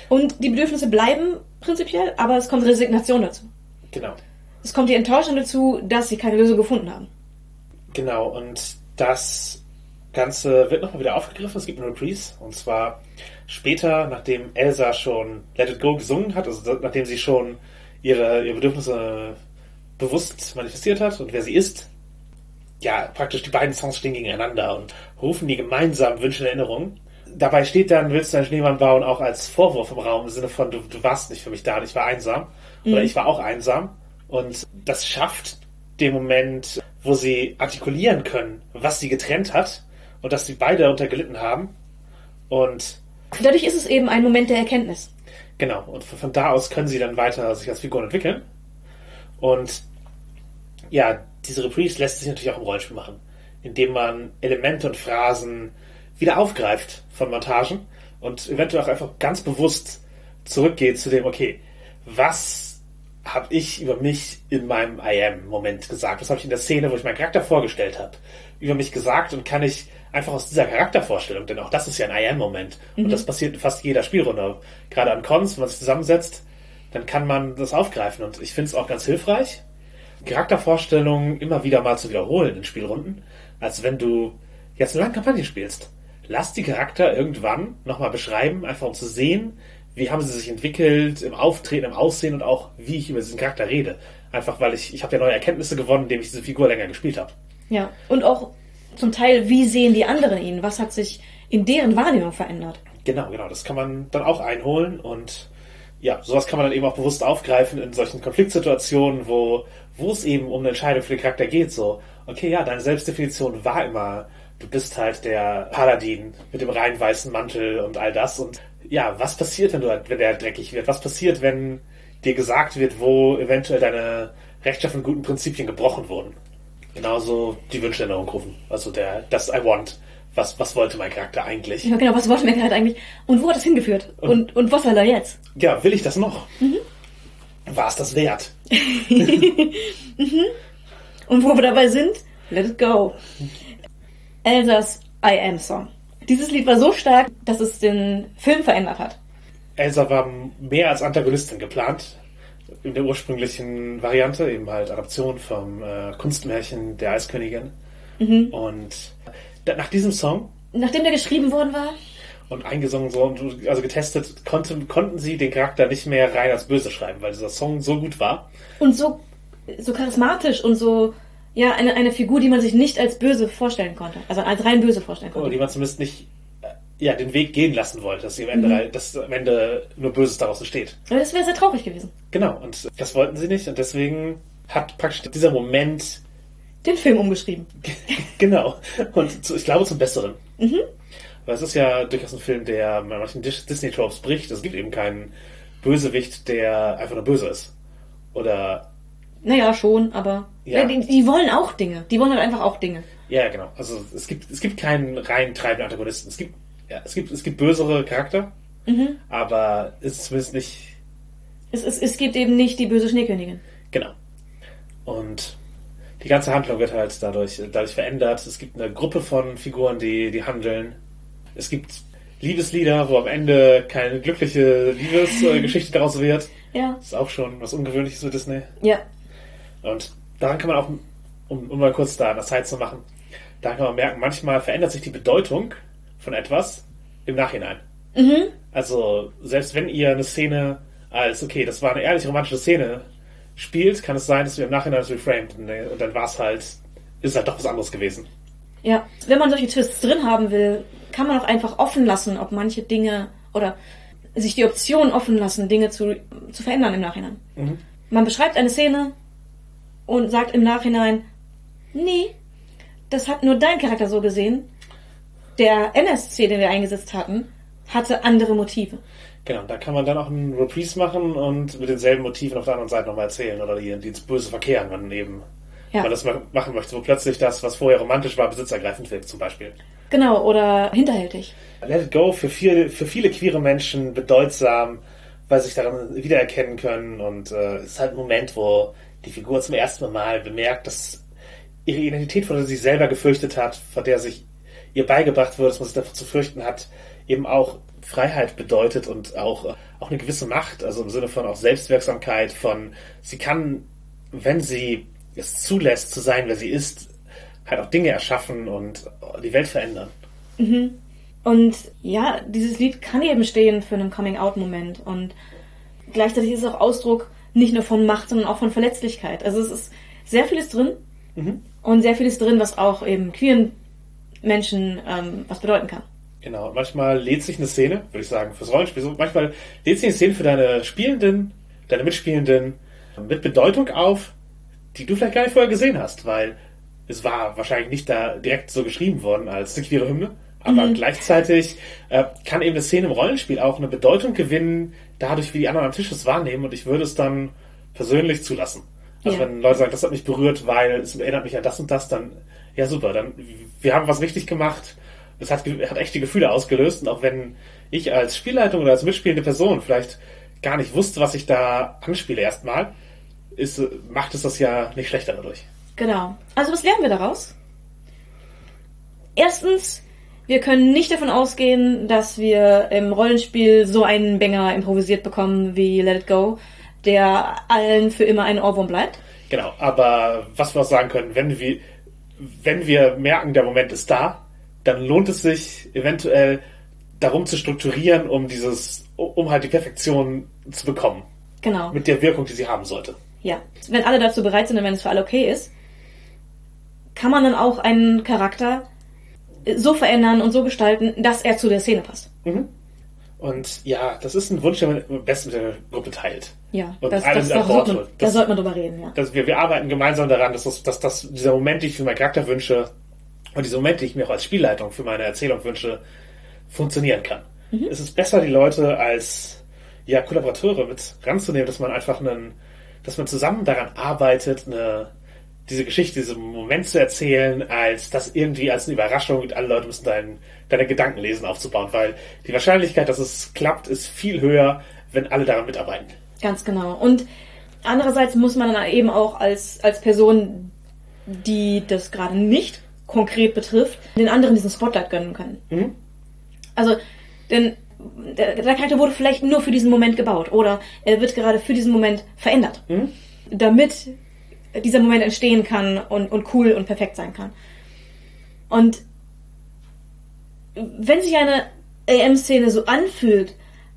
Und die Bedürfnisse bleiben prinzipiell, aber es kommt Resignation dazu. Genau. Es kommt die Enttäuschung dazu, dass sie keine Lösung gefunden haben. Genau, und das Ganze wird nochmal wieder aufgegriffen. Es gibt eine Reprise. Und zwar später, nachdem Elsa schon Let It Go gesungen hat, also nachdem sie schon ihre, ihre Bedürfnisse bewusst manifestiert hat und wer sie ist. Ja, praktisch die beiden Songs stehen gegeneinander und rufen die gemeinsamen Wünsche und Erinnerungen. Dabei steht dann, willst du einen Schneemann bauen, auch als Vorwurf im Raum, im Sinne von, du, du warst nicht für mich da und ich war einsam. Oder ich war auch einsam. Und das schafft den Moment, wo sie artikulieren können, was sie getrennt hat und dass sie beide darunter gelitten haben. Und Dadurch ist es eben ein Moment der Erkenntnis. genau, und von von da aus können sie dann weiter sich als Figuren entwickeln. Und ja, diese Reprise lässt sich natürlich auch im Rollenspiel machen, indem man Elemente und Phrasen wieder aufgreift von Montagen und eventuell auch einfach ganz bewusst zurückgeht zu dem, okay, was habe ich über mich in meinem I am-Moment gesagt? Was habe ich in der Szene, wo ich meinen Charakter vorgestellt habe, über mich gesagt und kann ich einfach aus dieser Charaktervorstellung, denn auch das ist ja ein I am-Moment und das passiert in fast jeder Spielrunde. Gerade an Cons, wenn man sich zusammensetzt, dann kann man das aufgreifen und ich finde es auch ganz hilfreich, Charaktervorstellungen immer wieder mal zu wiederholen in Spielrunden, als wenn du jetzt eine lange Kampagne spielst. Lass die Charakter irgendwann nochmal beschreiben, einfach um zu sehen, wie haben sie sich entwickelt im Auftreten, im Aussehen und auch wie ich über diesen Charakter rede. Einfach weil ich, ich habe ja neue Erkenntnisse gewonnen, indem ich diese Figur länger gespielt habe. Ja. Und auch zum Teil, wie sehen die anderen ihn? Was hat sich in deren Wahrnehmung verändert? Genau, genau, das kann man dann auch einholen und ja, sowas kann man dann eben auch bewusst aufgreifen in solchen Konfliktsituationen, wo, wo es eben um eine Entscheidung für den Charakter geht. So, okay, ja, deine Selbstdefinition war immer, du bist halt der Paladin mit dem rein weißen Mantel und all das. Und ja, was passiert, wenn, du, wenn der dreckig wird? Was passiert, wenn dir gesagt wird, wo eventuell deine rechtschaffenen guten Prinzipien gebrochen wurden? Genauso die Wünschänderung rufen. Also der, das I want. Was, was wollte mein Charakter eigentlich? Ja, genau, was wollte mir gerade eigentlich? Und wo hat es hingeführt? Und, und was will er jetzt? Ja, will ich das noch? War es das wert? Und wo wir dabei sind, let it go. Elsas I Am Song. Dieses Lied war so stark, dass es den Film verändert hat. Elsa war mehr als Antagonistin geplant. In der ursprünglichen Variante, eben halt Adaption vom äh, Kunstmärchen der Eiskönigin. Und da, nach diesem Song Nachdem der geschrieben worden war, und eingesungen so und also getestet, konnten, konnten sie den Charakter nicht mehr rein als böse schreiben, weil dieser Song so gut war. und so, so charismatisch und so, ja, eine, eine Figur, die man sich nicht als böse vorstellen konnte. Also als rein böse vorstellen Oder konnte. die man zumindest nicht ja, den Weg gehen lassen wollte, dass, sie am Ende, dass am Ende nur Böses daraus entsteht. Aber das wäre sehr traurig gewesen. Genau, und das wollten sie nicht und deswegen hat praktisch dieser Moment Den Film umgeschrieben. Genau. Und zu, ich glaube zum Besseren. Weil es ist ja durchaus ein Film, der bei manchen Dis- Disney-Tropes bricht. Es gibt eben keinen Bösewicht, der einfach nur böse ist. Oder, Naja, schon, aber Ja. ja. die, die wollen auch Dinge. Die wollen halt einfach auch Dinge. ja, genau. Also es gibt, es gibt keinen rein treibenden Antagonisten. Es gibt, ja, es gibt, es gibt bösere Charakter, aber es ist zumindest nicht Es, es, es gibt eben nicht die böse Schneekönigin. Genau. Und die ganze Handlung wird halt dadurch, dadurch verändert. Es gibt eine Gruppe von Figuren, die, die handeln. Es gibt Liebeslieder, wo am Ende keine glückliche Liebesgeschichte daraus wird. Ja. Das ist auch schon was Ungewöhnliches für Disney. Ja. Und daran kann man auch, um, um mal kurz da das Zeit zu machen, da kann man merken, manchmal verändert sich die Bedeutung von etwas im Nachhinein. Mhm. Also, selbst wenn ihr eine Szene als, okay, das war eine ehrlich romantische Szene, spielt, kann es sein, dass wir im Nachhinein das reframed und, und dann war es halt, ist halt doch was anderes gewesen. Ja. Wenn man solche Twists drin haben will, kann man auch einfach offen lassen, ob manche Dinge oder sich die Option offen lassen, Dinge zu, zu verändern im Nachhinein. Mhm. Man beschreibt eine Szene und sagt im Nachhinein, nee, das hat nur dein Charakter so gesehen. Der NSC, den wir eingesetzt hatten, hatte andere Motive. Genau, da kann man dann auch einen Reprise machen und mit denselben Motiven auf der anderen Seite nochmal erzählen oder die, die ins Böse verkehren, wenn eben Ja. man das ma- machen möchte, wo plötzlich das, was vorher romantisch war, besitzergreifend wird, zum Beispiel. Genau, oder hinterhältig. Let It Go für viele, für viele queere Menschen bedeutsam, weil sie sich daran wiedererkennen können und äh, es ist halt ein Moment, wo die Figur zum ersten Mal bemerkt, dass ihre Identität, vor der sie sich selber gefürchtet hat, vor der sich ihr beigebracht wurde, dass man sich davor zu fürchten hat, eben auch Freiheit bedeutet und auch, äh, auch eine gewisse Macht, also im Sinne von auch Selbstwirksamkeit, von sie kann, wenn sie es zulässt, zu sein, wer sie ist, halt auch Dinge erschaffen und die Welt verändern. Und ja, dieses Lied kann eben stehen für einen Coming-out-Moment. Und gleichzeitig ist es auch Ausdruck nicht nur von Macht, sondern auch von Verletzlichkeit. Also es ist sehr vieles drin und sehr vieles drin, was auch eben queeren Menschen ähm, was bedeuten kann. Genau, manchmal lädt sich eine Szene, würde ich sagen, fürs Rollenspiel so. Manchmal lädt sich eine Szene für deine Spielenden, deine Mitspielenden mit Bedeutung auf, die du vielleicht gar nicht vorher gesehen hast, weil es war wahrscheinlich nicht da direkt so geschrieben worden als eine queere Hymne. Aber gleichzeitig äh, kann eben eine Szene im Rollenspiel auch eine Bedeutung gewinnen, dadurch, wie die anderen am Tisch es wahrnehmen. Und ich würde es dann persönlich zulassen. Also Ja. wenn Leute sagen, das hat mich berührt, weil es erinnert mich an das und das, dann ja super, dann wir haben was richtig gemacht. Es hat, hat echte Gefühle ausgelöst und auch wenn ich als Spielleitung oder als mitspielende Person vielleicht gar nicht wusste, was ich da anspiele erstmal, ist, macht es das ja nicht schlechter dadurch. Genau. Also was lernen wir daraus? Erstens, wir können nicht davon ausgehen, dass wir im Rollenspiel so einen Banger improvisiert bekommen wie Let It Go, der allen für immer ein Ohrwurm bleibt. Genau, aber was wir auch sagen können, wenn wir, wenn wir merken, der Moment ist da, dann lohnt es sich eventuell darum zu strukturieren, um dieses, um halt die Perfektion zu bekommen. Genau. Mit der Wirkung, die sie haben sollte. Ja. Wenn alle dazu bereit sind und wenn es für alle okay ist, kann man dann auch einen Charakter so verändern und so gestalten, dass er zu der Szene passt. Und ja, das ist ein Wunsch, den man am besten mit der Gruppe teilt. Ja, Und das, alle das, sind da, an Bord sollte man, holt. da Das- sollte man drüber reden, ja. dass wir, wir arbeiten gemeinsam daran, dass, das, dass das, dieser Moment, den ich für meinen Charakter wünsche und diese Momente, die ich mir auch als Spielleitung für meine Erzählung wünsche, funktionieren kann. Es ist besser, die Leute als ja, Kollaborateure mit ranzunehmen, dass man einfach einen, dass man zusammen daran arbeitet, eine, diese Geschichte, diesen Moment zu erzählen, als das irgendwie als eine Überraschung und alle Leute müssen dein, deine Gedanken lesen aufzubauen, weil die Wahrscheinlichkeit, dass es klappt, ist viel höher, wenn alle daran mitarbeiten. Ganz genau. Und andererseits muss man dann eben auch als, als Person, die das gerade nicht konkret betrifft, den anderen diesen Spotlight gönnen können. Mhm. Also, denn der, der Charakter wurde vielleicht nur für diesen Moment gebaut oder er wird gerade für diesen Moment verändert, Mhm. damit dieser Moment entstehen kann und, und cool und perfekt sein kann. Und wenn sich eine AM-Szene so anfühlt,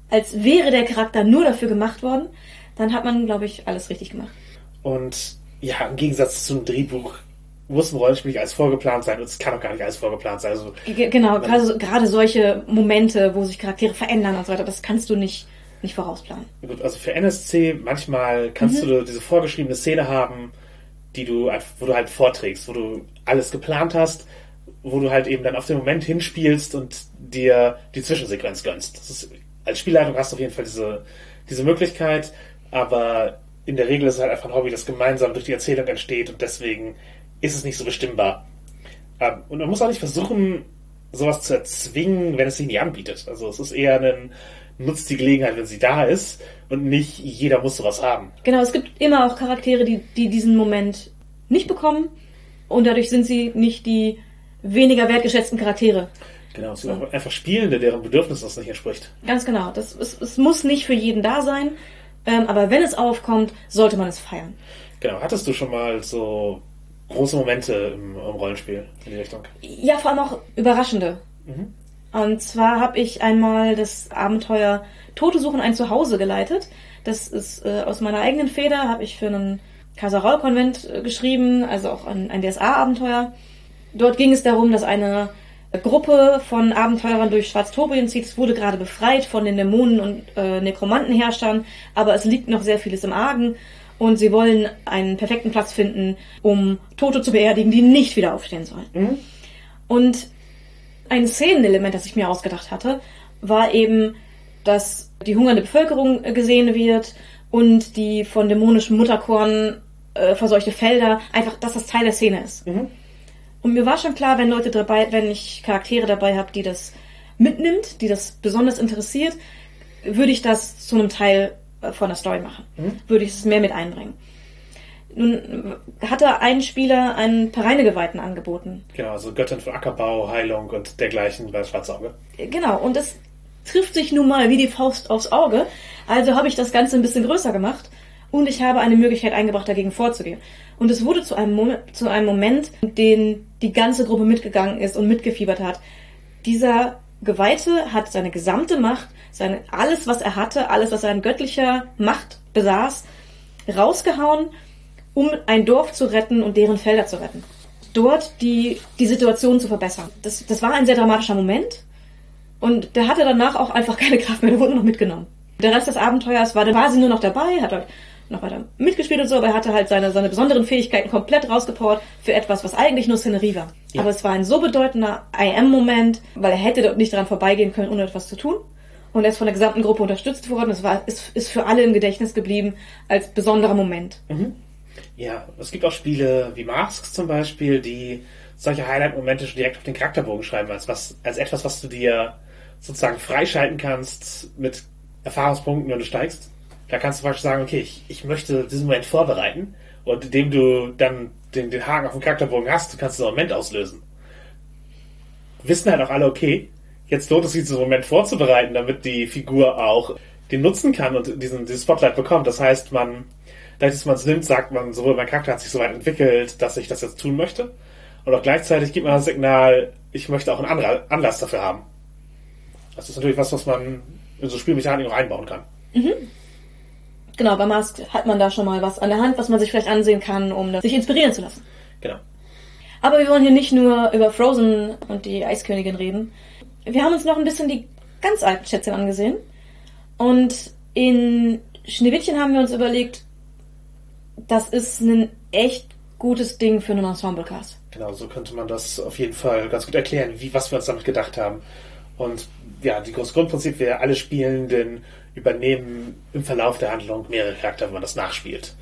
als wäre der Charakter nur dafür gemacht worden, dann hat man, glaube ich, alles richtig gemacht. Und ja, im Gegensatz zum Drehbuch muss ein Rollenspiel nicht alles vorgeplant sein und es kann auch gar nicht alles vorgeplant sein. Also, genau, gerade, gerade solche Momente, wo sich Charaktere verändern und so weiter, das kannst du nicht, nicht vorausplanen. gut, also für NSC manchmal kannst du diese vorgeschriebene Szene haben, die du, einfach- wo du halt vorträgst, wo du alles geplant hast, wo du halt eben dann auf den Moment hinspielst und dir die Zwischensequenz gönnst. Ist, als Spielleitung hast du auf jeden Fall diese, diese Möglichkeit, aber in der Regel ist es halt einfach ein Hobby, das gemeinsam durch die Erzählung entsteht und deswegen ist es nicht so bestimmbar. Ähm, Und man muss auch nicht versuchen, sowas zu erzwingen, wenn es sich nicht anbietet. Also es ist eher ein, nutzt die Gelegenheit, wenn sie da ist und nicht jeder muss sowas haben. Genau, es gibt immer auch Charaktere, die, die diesen Moment nicht bekommen und dadurch sind sie nicht die weniger wertgeschätzten Charaktere. Genau, es sind auch einfach Spielende, deren Bedürfnis das nicht entspricht. Ganz genau. Das, es, es muss nicht für jeden da sein, ähm, aber wenn es aufkommt, sollte man es feiern. Genau, hattest du schon mal so große Momente im, im Rollenspiel in die Richtung? Ja, vor allem auch überraschende. Und zwar habe ich einmal das Abenteuer Tote suchen ein Zuhause geleitet. Das ist äh, aus meiner eigenen Feder, habe ich für einen Kasarol-Konvent äh, geschrieben, also auch ein, ein DSA-Abenteuer. Dort ging es darum, dass eine Gruppe von Abenteurern durch Schwarztorien zieht. Es wurde gerade befreit von den Dämonen und äh, Nekromantenherrschern, aber es liegt noch sehr vieles im Argen und sie wollen einen perfekten Platz finden, um Tote zu beerdigen, die nicht wieder aufstehen sollen. Und ein Szenenelement, das ich mir ausgedacht hatte, war eben, dass die hungernde Bevölkerung äh, gesehen wird und die von dämonischen Mutterkorn äh, verseuchte Felder, einfach, dass das Teil der Szene ist. Und mir war schon klar, wenn Leute dabei, wenn ich Charaktere dabei habe, die das mitnimmt, die das besonders interessiert, würde ich das zu einem Teil äh, von der Story machen. Würde ich es mehr mit einbringen. Nun hatte ein Spieler einen Pereinegeweihten angeboten. Genau, also Göttin für Ackerbau, Heilung und dergleichen bei Schwarzauge. Genau, und das trifft sich nun mal wie die Faust aufs Auge. Also habe ich das Ganze ein bisschen größer gemacht und ich habe eine Möglichkeit eingebracht, dagegen vorzugehen. Und es wurde zu einem, Mo zu einem Moment, in dem die ganze Gruppe mitgegangen ist und mitgefiebert hat. Dieser Geweihte hat seine gesamte Macht, seine, alles, was er hatte, alles, was er an göttlicher Macht besaß, rausgehauen, um ein Dorf zu retten und deren Felder zu retten. Dort die, die Situation zu verbessern. Das, das war ein sehr dramatischer Moment. Und der hatte danach auch einfach keine Kraft mehr, der wurde noch mitgenommen. Der Rest des Abenteuers war quasi nur noch dabei, hat halt noch weiter mitgespielt und so, aber er hatte halt seine, seine besonderen Fähigkeiten komplett rausgepowert für etwas, was eigentlich nur Szenerie war. Ja. Aber es war ein so bedeutender IM-Moment, weil er hätte dort nicht daran vorbeigehen können, ohne etwas zu tun. Und er ist von der gesamten Gruppe unterstützt worden. Es war, ist, ist für alle im Gedächtnis geblieben als besonderer Moment. Ja, es gibt auch Spiele wie Masks zum Beispiel, die solche Highlight-Momente schon direkt auf den Charakterbogen schreiben, als, was, als etwas, was du dir sozusagen freischalten kannst mit Erfahrungspunkten, wenn du steigst. Da kannst du praktisch sagen, okay, ich, ich möchte diesen Moment vorbereiten und indem du dann den, den Haken auf dem Charakterbogen hast, du kannst diesen Moment auslösen. Wissen halt auch alle, okay, jetzt lohnt es sich, diesen Moment vorzubereiten, damit die Figur auch den nutzen kann und diesen, diesen Spotlight bekommt. Das heißt, man, dass man es nimmt, sagt man, sowohl mein Charakter hat sich so weit entwickelt, dass ich das jetzt tun möchte. Und auch gleichzeitig gibt man das Signal, ich möchte auch einen Anra- Anlass dafür haben. Das ist natürlich was, was man in so Spielmechaniken auch einbauen kann. Genau, bei Mask hat man da schon mal was an der Hand, was man sich vielleicht ansehen kann, um sich inspirieren zu lassen. Genau. Aber wir wollen hier nicht nur über Frozen und die Eiskönigin reden. Wir haben uns noch ein bisschen die ganz alten Schätze angesehen. Und in Schneewittchen haben wir uns überlegt, das ist ein echt gutes Ding für einen Ensemblecast. Genau, so könnte man das auf jeden Fall ganz gut erklären, wie, was wir uns damit gedacht haben. Und ja, die große Grundprinzip wäre, alle Spielenden übernehmen im Verlauf der Handlung mehrere Charakter, wenn man das nachspielt.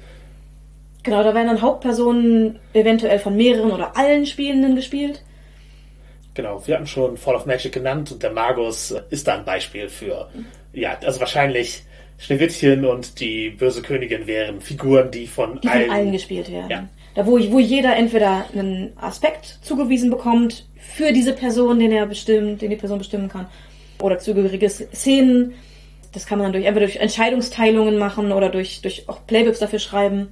Genau, da werden dann Hauptpersonen eventuell von mehreren oder allen Spielenden gespielt. Genau, wir hatten schon Fall of Magic genannt und der Magus ist da ein Beispiel für. Ja, also wahrscheinlich Schneewittchen und die böse Königin wären Figuren, die von die allen. von allen gespielt werden. Ja. Da wo, wo jeder entweder einen Aspekt zugewiesen bekommt für diese Person, den er bestimmt, den die Person bestimmen kann, oder zugehörige Szenen. Das kann man dann durch entweder durch Entscheidungsteilungen machen oder durch, durch auch Playbooks dafür schreiben.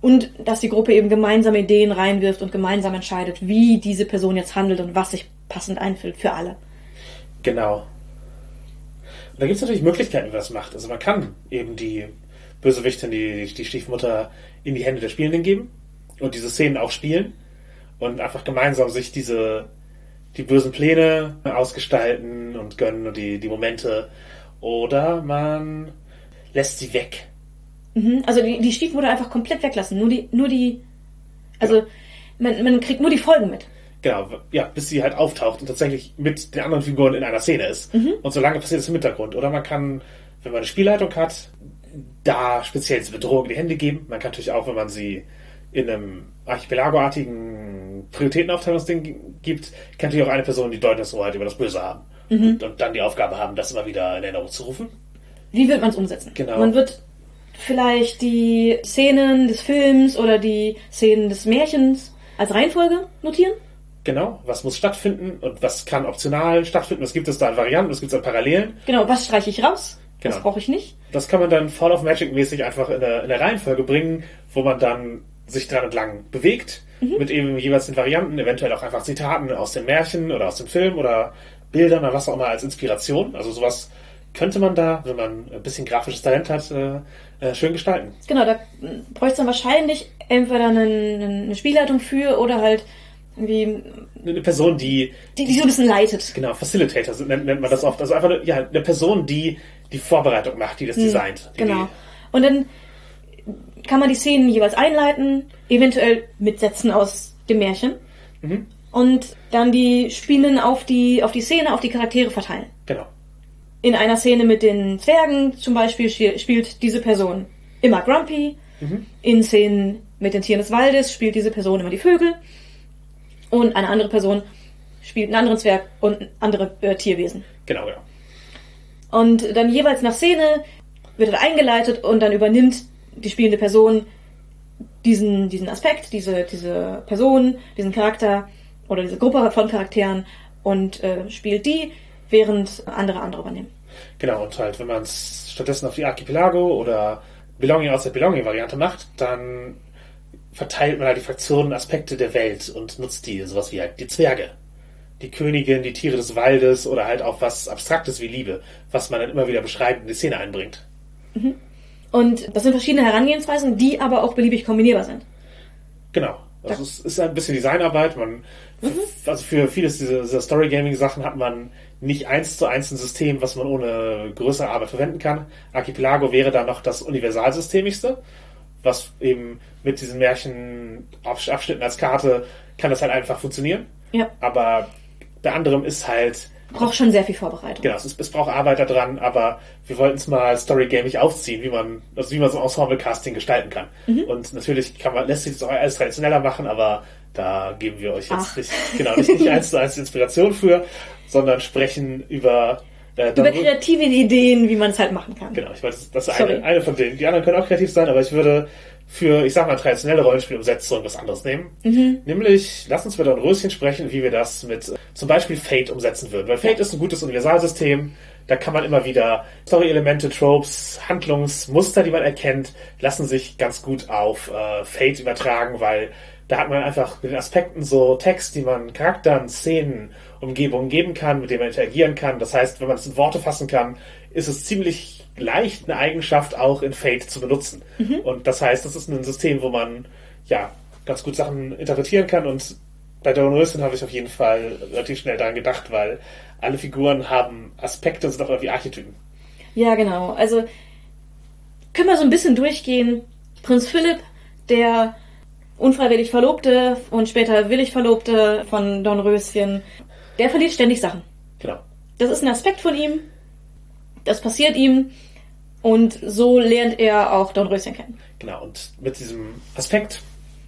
Und dass die Gruppe eben gemeinsame Ideen reinwirft und gemeinsam entscheidet, wie diese Person jetzt handelt und was sich passend einfühlt für alle. Genau. Und da gibt es natürlich Möglichkeiten, wie man das macht. Also man kann eben die Bösewichtin, die, die Stiefmutter in die Hände der Spielenden geben und diese Szenen auch spielen und einfach gemeinsam sich diese die bösen Pläne ausgestalten und gönnen und die, die Momente. Oder man lässt sie weg. Mhm. Also die, die Stiefmutter einfach komplett weglassen. Nur die, nur die, also man, man kriegt nur die Folgen mit. Genau, ja, bis sie halt auftaucht und tatsächlich mit den anderen Figuren in einer Szene ist. Und solange passiert es im Hintergrund. Oder man kann, wenn man eine Spielleitung hat, da speziell diese Bedrohung in die Hände geben. Man kann natürlich auch, wenn man sie in einem Archipelago-artigen Prioritätenaufteilungsding gibt, kann natürlich auch eine Person die Deutungshoheit über das Böse haben. und, und dann die Aufgabe haben, das immer wieder in Erinnerung zu rufen. Wie wird man es umsetzen? Genau. Man wird vielleicht die Szenen des Films oder die Szenen des Märchens als Reihenfolge notieren. Genau, was muss stattfinden und was kann optional stattfinden, was gibt es da an Varianten, was gibt es an Parallelen. Genau, was streiche ich raus? Genau. Was brauche ich nicht? Das kann man dann Fall of Magic mäßig einfach in eine, in eine Reihenfolge bringen, wo man dann sich dran entlang bewegt, mit eben jeweils den Varianten, eventuell auch einfach Zitaten aus den Märchen oder aus dem Film oder Bildern oder was auch immer als Inspiration. Also sowas könnte man da, wenn man ein bisschen grafisches Talent hat, äh, äh, schön gestalten. Genau, da bräuchte es dann wahrscheinlich entweder einen, eine Spielleitung für oder halt irgendwie, Eine Person, die, die, die so ein bisschen leitet. genau, Facilitator nennt, nennt man das oft. Also einfach eine, ja, eine Person, die die Vorbereitung macht, die das designt. Die Genau. Und dann kann man die Szenen jeweils einleiten, eventuell mit Sätzen aus dem Märchen. Mhm. Und dann die Spielenden auf die, auf die Szene, auf die Charaktere verteilen. Genau. In einer Szene mit den Zwergen zum Beispiel spiel- spielt diese Person immer Grumpy. In Szenen mit den Tieren des Waldes spielt diese Person immer die Vögel. Und eine andere Person spielt einen anderen Zwerg und andere äh, Tierwesen. Genau, genau. Und dann jeweils nach Szene wird er eingeleitet und dann übernimmt die spielende Person diesen, diesen Aspekt, diese, diese Person, diesen Charakter oder diese Gruppe von Charakteren und äh, spielt die, während andere andere übernehmen. Genau, und halt, wenn man es stattdessen auf die Archipelago oder Belonging aus der Belonging-Variante macht, dann verteilt man halt die Fraktionen Aspekte der Welt und nutzt die, sowas wie halt die Zwerge, die Königin, die Tiere des Waldes oder halt auch was Abstraktes wie Liebe, was man dann immer wieder beschreibt und in die Szene einbringt. Und das sind verschiedene Herangehensweisen, die aber auch beliebig kombinierbar sind. Genau. Also es ist ein bisschen Designarbeit. Man, also für vieles dieser, dieser Story-Gaming-Sachen hat man nicht eins zu eins ein System, was man ohne größere Arbeit verwenden kann. Archipelago wäre da noch das universalsystemigste, was eben mit diesen Märchenabschnitten als Karte kann das halt einfach funktionieren. Ja. Aber bei anderem ist halt Braucht schon sehr viel Vorbereitung. Genau, es, ist, es braucht Arbeit da dran, aber wir wollten es mal storygamig aufziehen, wie man, also wie man so ein Ensemble-Casting gestalten kann. Und natürlich kann man, lässt sich das auch alles traditioneller machen, aber da geben wir euch jetzt Ach. nicht, genau, nicht, nicht eins zu eins Inspiration für, sondern sprechen über, äh, Über dann- kreative Ideen, wie man es halt machen kann. Genau, ich weiß, das ist eine, eine von denen. Die anderen können auch kreativ sein, aber ich würde für, ich sag mal, traditionelle Rollenspielumsetzung was anderes nehmen. Nämlich, lass uns über Dornröschen sprechen, wie wir das mit zum Beispiel Fate umsetzen würden. Weil Fate ist ein gutes Universalsystem. Da kann man immer wieder Story-Elemente, Tropes, Handlungsmuster, die man erkennt, lassen sich ganz gut auf äh, Fate übertragen, weil da hat man einfach mit den Aspekten so Text, die man Charakteren, Szenen, Umgebungen geben kann, mit denen man interagieren kann. Das heißt, wenn man es in Worte fassen kann, ist es ziemlich leicht, eine Eigenschaft auch in Fate zu benutzen. Und das heißt, das ist ein System, wo man ja ganz gut Sachen interpretieren kann und bei Dornröschen habe ich auf jeden Fall relativ schnell daran gedacht, weil alle Figuren haben Aspekte und sind auch irgendwie Archetypen. Ja, genau. Also können wir so ein bisschen durchgehen. Prinz Philipp, der unfreiwillig Verlobte und später willig Verlobte von Dornröschen, der verliert ständig Sachen. Genau. Das ist ein Aspekt von ihm. Das passiert ihm. Und so lernt er auch Dornröschen kennen. Genau, und mit diesem Aspekt,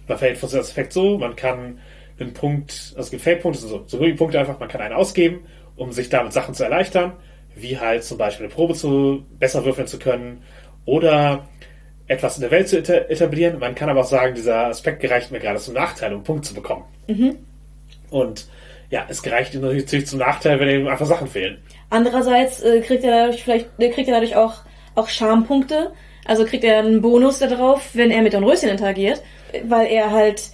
man verhält von diesem Aspekt so, man kann einen Punkt, also es gibt Feldpunkte, so, so Punkte einfach, man kann einen ausgeben, um sich damit Sachen zu erleichtern, wie halt zum Beispiel eine Probe zu besser würfeln zu können oder etwas in der Welt zu eta- etablieren. Man kann aber auch sagen, dieser Aspekt gereicht mir gerade zum Nachteil, um einen Punkt zu bekommen. Und ja, es gereicht ihm natürlich zum Nachteil, wenn ihm einfach Sachen fehlen. Andererseits äh, kriegt er dadurch vielleicht, äh, kriegt er dadurch auch, auch Charmpunkte. Also kriegt er einen Bonus darauf, wenn er mit Dornröschen interagiert, äh, weil er halt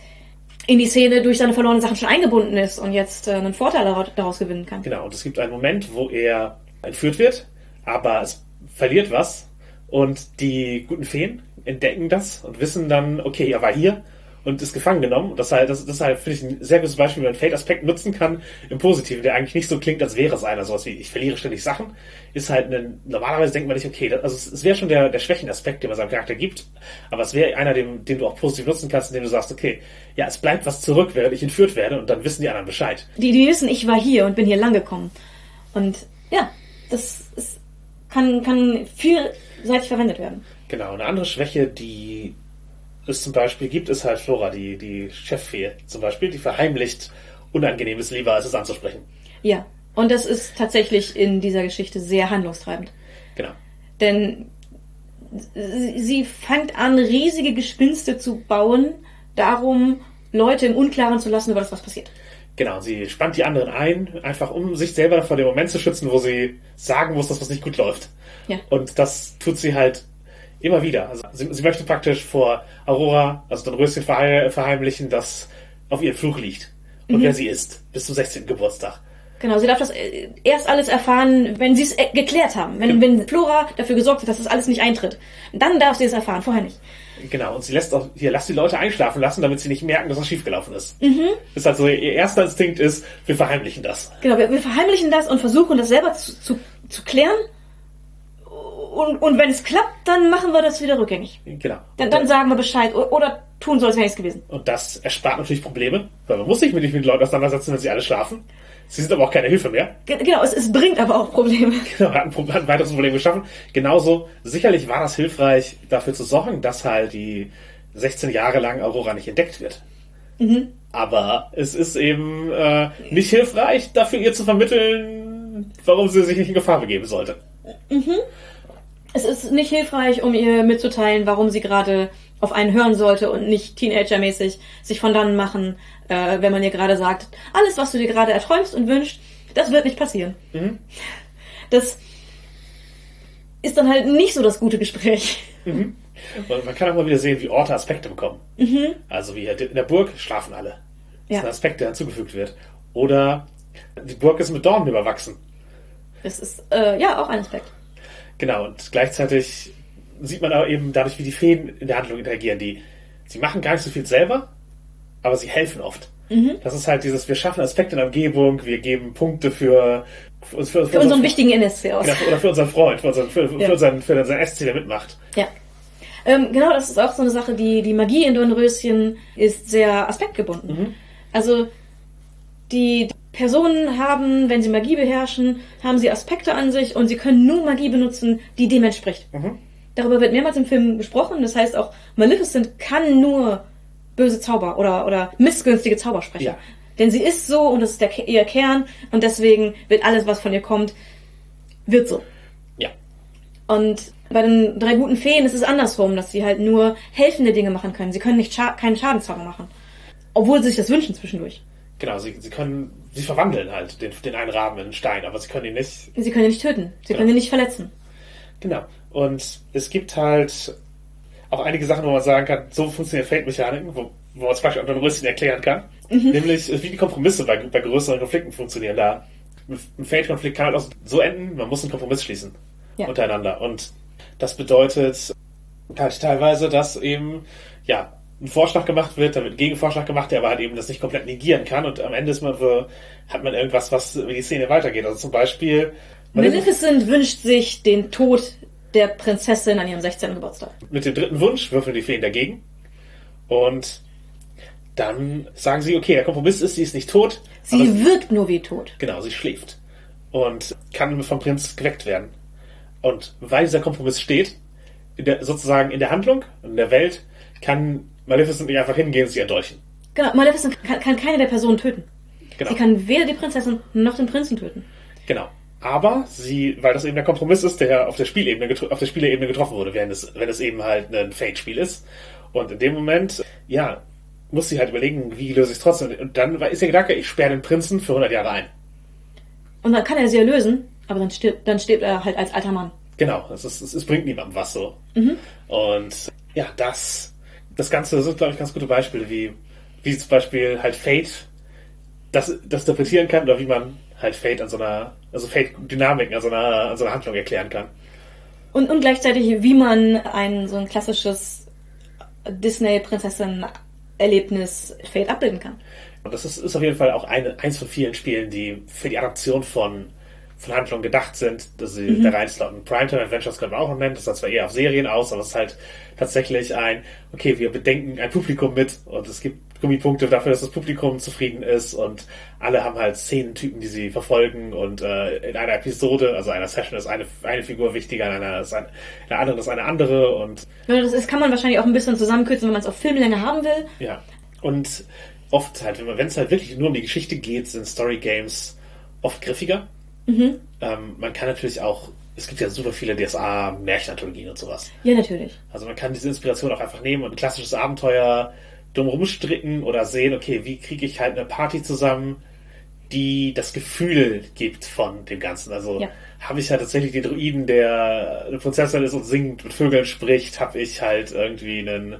in die Szene durch seine verlorenen Sachen schon eingebunden ist und jetzt äh, einen Vorteil daraus, daraus gewinnen kann. Genau, und es gibt einen Moment, wo er entführt wird, aber es verliert was und die guten Feen entdecken das und wissen dann, okay, er war hier und ist gefangen genommen. Und das, halt, das, das ist halt, finde ich, ein sehr gutes Beispiel, wie man Fate-Aspekt nutzen kann im Positiven, der eigentlich nicht so klingt, als wäre es einer, sowas wie, ich verliere ständig Sachen, ist halt ein, normalerweise denkt man nicht, okay, das, also es, es wäre schon der, der Schwächenaspekt, den man seinem Charakter gibt, aber es wäre einer, den, den du auch positiv nutzen kannst, indem du sagst, okay, ja, es bleibt was zurück, während ich entführt werde und dann wissen die anderen Bescheid. Die, die wissen, ich war hier und bin hier lang gekommen. Und ja, das ist, kann, kann vielseitig verwendet werden. Genau, eine andere Schwäche, die es zum Beispiel gibt, ist halt Flora, die, die Cheffee zum Beispiel, die verheimlicht Unangenehmes lieber, als es anzusprechen. Ja, Und das ist tatsächlich in dieser Geschichte sehr handlungstreibend. Genau. Denn sie sie fängt an, riesige Gespinste zu bauen, darum Leute im Unklaren zu lassen über das, was passiert. Genau, sie spannt die anderen ein, einfach um sich selber vor dem Moment zu schützen, wo sie sagen muss, dass was nicht gut läuft. Ja. Und das tut sie halt immer wieder. Also sie, sie möchte praktisch vor Aurora, also den Röschen verheim- verheimlichen, dass auf ihrem Fluch liegt. Und wer sie ist, bis zum 16. Geburtstag. Genau, sie darf das äh, erst alles erfahren, wenn sie es äh, geklärt haben. Wenn, wenn Flora dafür gesorgt hat, dass das alles nicht eintritt. Dann darf sie es erfahren, vorher nicht. Genau, und sie lässt auch, hier, lasst die Leute einschlafen lassen, damit sie nicht merken, dass was schiefgelaufen ist. Mhm. Ist also ihr erster Instinkt ist, wir verheimlichen das. Genau, wir, wir verheimlichen das und versuchen das selber zu, zu, zu klären. Und, und wenn es klappt, dann machen wir das wieder rückgängig. Genau. Dann, dann sagen wir Bescheid oder tun so, als wäre es gewesen. Und das erspart natürlich Probleme, weil man muss sich mit nicht mit den Leuten auseinandersetzen, wenn sie alle schlafen. Sie sind aber auch keine Hilfe mehr. Ge- Genau, es, es bringt aber auch Probleme. Genau, hat ein, hat ein weiteres Problem geschaffen. Genauso, sicherlich war das hilfreich, dafür zu sorgen, dass halt die 16 Jahre lang Aurora nicht entdeckt wird. Aber es ist eben äh, nicht hilfreich, dafür ihr zu vermitteln, warum sie sich nicht in Gefahr begeben sollte. Es ist nicht hilfreich, um ihr mitzuteilen, warum sie gerade auf einen hören sollte und nicht teenagermäßig sich von dann machen, äh, wenn man ihr gerade sagt, alles, was du dir gerade erträumst und wünschst, das wird nicht passieren. Das ist dann halt nicht so das gute Gespräch. Und man kann auch mal wieder sehen, wie Orte Aspekte bekommen. Also wie in der Burg schlafen alle. Das Ja. ist ein Aspekt, der hinzugefügt wird. Oder die Burg ist mit Dornen überwachsen. Das ist äh, ja auch ein Aspekt. Genau, und gleichzeitig sieht man aber eben dadurch, wie die Feen in der Handlung interagieren. Die, sie machen gar nicht so viel selber, aber sie helfen oft. Das ist halt dieses, wir schaffen Aspekte in der Umgebung, wir geben Punkte für, für, für, Für unseren wichtigen NSC aus. Genau, oder für unseren Freund, für unseren, für, für Ja. unseren, für unseren SC, der mitmacht. Ja. Ähm, genau, das ist auch so eine Sache, die, die Magie in Dornröschen ist sehr aspektgebunden. Also, die Personen haben, wenn sie Magie beherrschen, haben sie Aspekte an sich und sie können nur Magie benutzen, die dem entspricht. Darüber wird mehrmals im Film gesprochen. Das heißt auch, Maleficent kann nur böse Zauber oder, oder missgünstige Zauber sprechen. Ja. Denn sie ist so und das ist der, ihr Kern und deswegen wird alles, was von ihr kommt, wird so. Ja. Und bei den drei guten Feen ist es andersrum, dass sie halt nur helfende Dinge machen können. Sie können nicht scha keinen Schadenzauber machen. Obwohl sie sich das wünschen zwischendurch. Genau, sie, sie können, sie verwandeln halt den, den einen Raben in einen Stein, aber sie können ihn nicht Sie können ihn nicht töten. Sie können ihn nicht verletzen. Genau. Und es gibt halt auch einige Sachen, wo man sagen kann, so funktionieren Fate-Mechaniken, wo, wo man zum Beispiel auch noch ein bisschen erklären kann. Nämlich, wie die Kompromisse bei, bei größeren Konflikten funktionieren. Da ein Fate-Konflikt kann halt auch so enden, man muss einen Kompromiss schließen Ja. untereinander. Und das bedeutet halt teilweise, dass eben, ja, ein Vorschlag gemacht wird, dann wird ein Gegenvorschlag gemacht, der aber halt eben das nicht komplett negieren kann und am Ende ist man für, hat man irgendwas, was wie die Szene weitergeht. Also zum Beispiel, Maleficent wünscht sich den Tod der Prinzessin an ihrem 16. Geburtstag. mit dem dritten Wunsch würfeln die Feen dagegen. Und dann sagen sie, okay, der Kompromiss ist, sie ist nicht tot. Sie wirkt nur wie tot. genau, sie schläft. Und kann vom Prinz geweckt werden. Und weil dieser Kompromiss steht, in der, sozusagen in der Handlung, in der Welt, kann Maleficent nicht einfach hingehen und sie erdolchen. Genau, Maleficent kann, kann keine der Personen töten. Genau. Sie kann weder die Prinzessin noch den Prinzen töten. Genau. Aber sie, weil das eben der Kompromiss ist, der auf der Spielebene, auf der Spielerebene getroffen wurde, während es, wenn es eben halt ein Fate-Spiel ist. Und in dem Moment, ja, muss sie halt überlegen, wie löse ich es trotzdem. Und dann ist der Gedanke, ich sperre den Prinzen für 100 Jahre ein. Und dann kann er sie erlösen, aber dann stirbt, dann stirbt er halt als alter Mann. Genau, es, ist, es, es bringt niemandem was so. Und ja, das, das Ganze sind, glaube ich, ganz gute Beispiele, wie, wie zum Beispiel halt Fate das, das interpretieren kann oder wie man halt Fate an so einer, also Fate-Dynamiken an so einer, an so einer Handlung erklären kann. Und, und gleichzeitig, wie man ein so ein klassisches Disney-Prinzessin-Erlebnis Fate abbilden kann. Und das ist, ist auf jeden Fall auch eine, eins von vielen Spielen, die für die Adaption von, von Handlungen gedacht sind, dass sie da reinslotten. Primetime Adventures können wir auch noch nennen, das hat zwar eher auf Serien aus, aber es ist halt tatsächlich ein, okay, wir bedenken ein Publikum mit und es gibt Gummipunkte dafür, dass das Publikum zufrieden ist und alle haben halt Szenentypen, die sie verfolgen und äh, in einer Episode, also einer Session ist eine, eine Figur wichtiger, in einer, ist ein, in einer anderen ist eine andere und Ja, Das ist, kann man wahrscheinlich auch ein bisschen zusammenkürzen, wenn man es auf Filmlänge haben will. Ja. Und oft halt, wenn es halt wirklich nur um die Geschichte geht, sind Story Games oft griffiger. Mhm. Ähm, man kann natürlich auch, es gibt ja super viele DSA-Märchenanthologien und sowas. Ja, natürlich. Also man kann diese Inspiration auch einfach nehmen und ein klassisches Abenteuer dumm rumstricken oder sehen, okay, wie kriege ich halt eine Party zusammen, die das Gefühl gibt von dem Ganzen. Also Ja. habe ich halt tatsächlich den Druiden, der eine Prinzessin ist und singt, mit Vögeln spricht, habe ich halt irgendwie einen,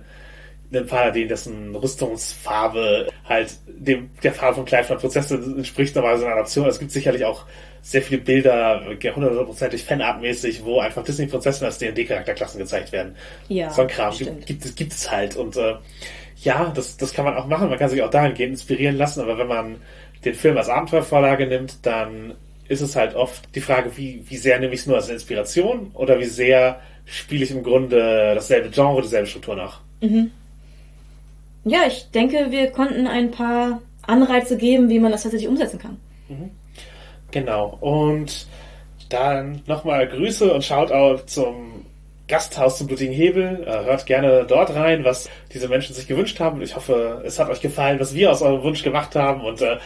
einen Paladin, dessen Rüstungsfarbe halt dem, der Farbe vom Kleid von Prinzessin entspricht, normalerweise eine Adaption. Es gibt sicherlich auch sehr viele Bilder, hundertprozentig Fanart-mäßig, wo einfach Disney-Prinzessinnen als D&D-Charakterklassen gezeigt werden. Ja, so ein Kram stimmt. gibt, gibt, es- gibt es halt. Und äh, ja, das, das kann man auch machen. Man kann sich auch dahingehend inspirieren lassen. Aber wenn man den Film als Abenteuervorlage nimmt, dann ist es halt oft die Frage, wie, wie sehr nehme ich es nur als Inspiration oder wie sehr spiele ich im Grunde dasselbe Genre, dieselbe Struktur nach. Ja, ich denke, wir konnten ein paar Anreize geben, wie man das tatsächlich umsetzen kann. Genau. Und dann nochmal Grüße und Shoutout zum Gasthaus zum Blutigen Hebel. Äh, Hört gerne dort rein, was diese Menschen sich gewünscht haben. Ich hoffe, es hat euch gefallen, was wir aus eurem Wunsch gemacht haben und äh,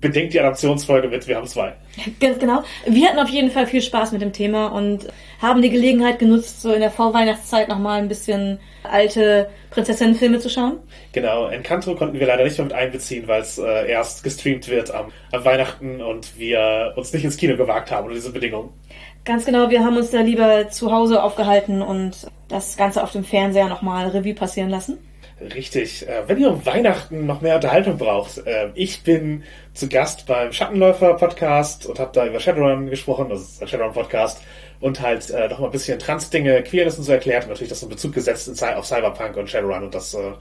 bedenkt die Adaptionsfolge mit. Wir haben zwei. Ganz genau. Wir hatten auf jeden Fall viel Spaß mit dem Thema und haben die Gelegenheit genutzt, so in der Vorweihnachtszeit nochmal ein bisschen alte Prinzessinnenfilme zu schauen. Genau, Encanto konnten wir leider nicht mehr mit einbeziehen, weil es äh, erst gestreamt wird am, am Weihnachten und wir uns nicht ins Kino gewagt haben unter diese Bedingungen. Ganz genau, wir haben uns da lieber zu Hause aufgehalten und das Ganze auf dem Fernseher nochmal Revue passieren lassen. Richtig. Äh, wenn ihr um Weihnachten noch mehr Unterhaltung braucht, äh, ich bin zu Gast beim Schattenläufer-Podcast und habe da über Shadowrun gesprochen, das ist ein Shadowrun-Podcast, und halt äh, noch mal ein bisschen Trans-Dinge, Queerness und so erklärt und natürlich das in Bezug gesetzt in, auf Cyberpunk und Shadowrun und das, äh,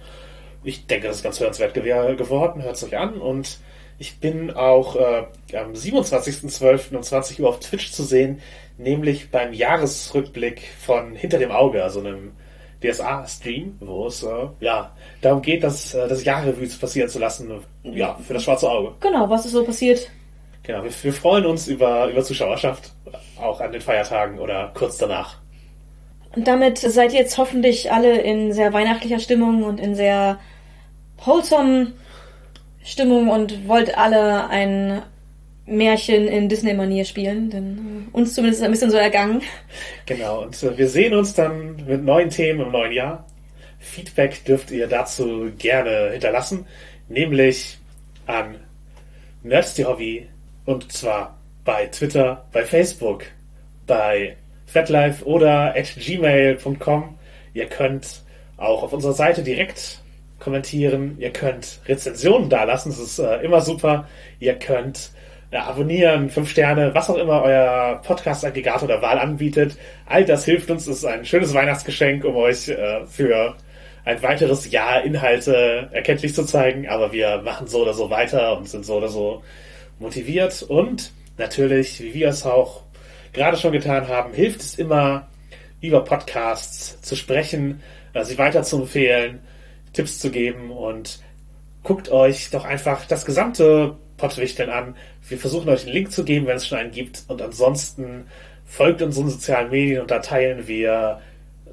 ich denke, das ist ganz hörenswert gew- geworden, hört es euch an und ich bin auch äh, am 27.12. um 20 Uhr auf Twitch zu sehen, nämlich beim Jahresrückblick von Hinter dem Auge, also einem DSA-Stream, wo es äh, ja darum geht, das, äh, das Jahrrevue passieren zu lassen, ja, für das schwarze Auge. Genau, was ist so passiert? Genau, wir, wir freuen uns über, über Zuschauerschaft, auch an den Feiertagen oder kurz danach. Und damit seid ihr jetzt hoffentlich alle in sehr weihnachtlicher Stimmung und in sehr wholesome Stimmung und wollt alle ein Märchen in Disney-Manier spielen, denn äh, uns zumindest ist ein bisschen so ergangen. Genau, und äh, wir sehen uns dann mit neuen Themen im neuen Jahr. Feedback dürft ihr dazu gerne hinterlassen, nämlich an Nerds die Hobby und zwar bei Twitter, bei Facebook, bei FatLife oder at gmail.com. Ihr könnt auch auf unserer Seite direkt kommentieren, ihr könnt Rezensionen dalassen, das ist äh, immer super. Ihr könnt ja, abonnieren, fünf Sterne, was auch immer euer Podcast-Aggregator der Wahl anbietet. All das hilft uns, das ist ein schönes Weihnachtsgeschenk, um euch äh, für ein weiteres Jahr Inhalte erkenntlich zu zeigen. Aber wir machen so oder so weiter und sind so oder so motiviert. Und natürlich, wie wir es auch gerade schon getan haben, hilft es immer, über Podcasts zu sprechen, äh, sie weiter zu empfehlen, Tipps zu geben und guckt euch doch einfach das gesamte Pottwichteln an. Wir versuchen euch einen Link zu geben, wenn es schon einen gibt. Und ansonsten folgt unseren sozialen Medien und da teilen wir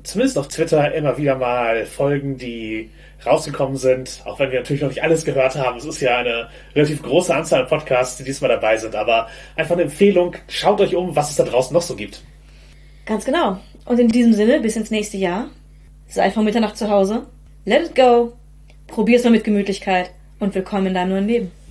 zumindest auf Twitter immer wieder mal Folgen, die rausgekommen sind. Auch wenn wir natürlich noch nicht alles gehört haben. Es ist ja eine relativ große Anzahl an Podcasts, die diesmal dabei sind. Aber einfach eine Empfehlung. Schaut euch um, was es da draußen noch so gibt. Ganz genau. Und in diesem Sinne, bis ins nächste Jahr. Sei vor Mitternacht zu Hause. Let it go. Probier's mal mit Gemütlichkeit und willkommen in deinem neuen Leben.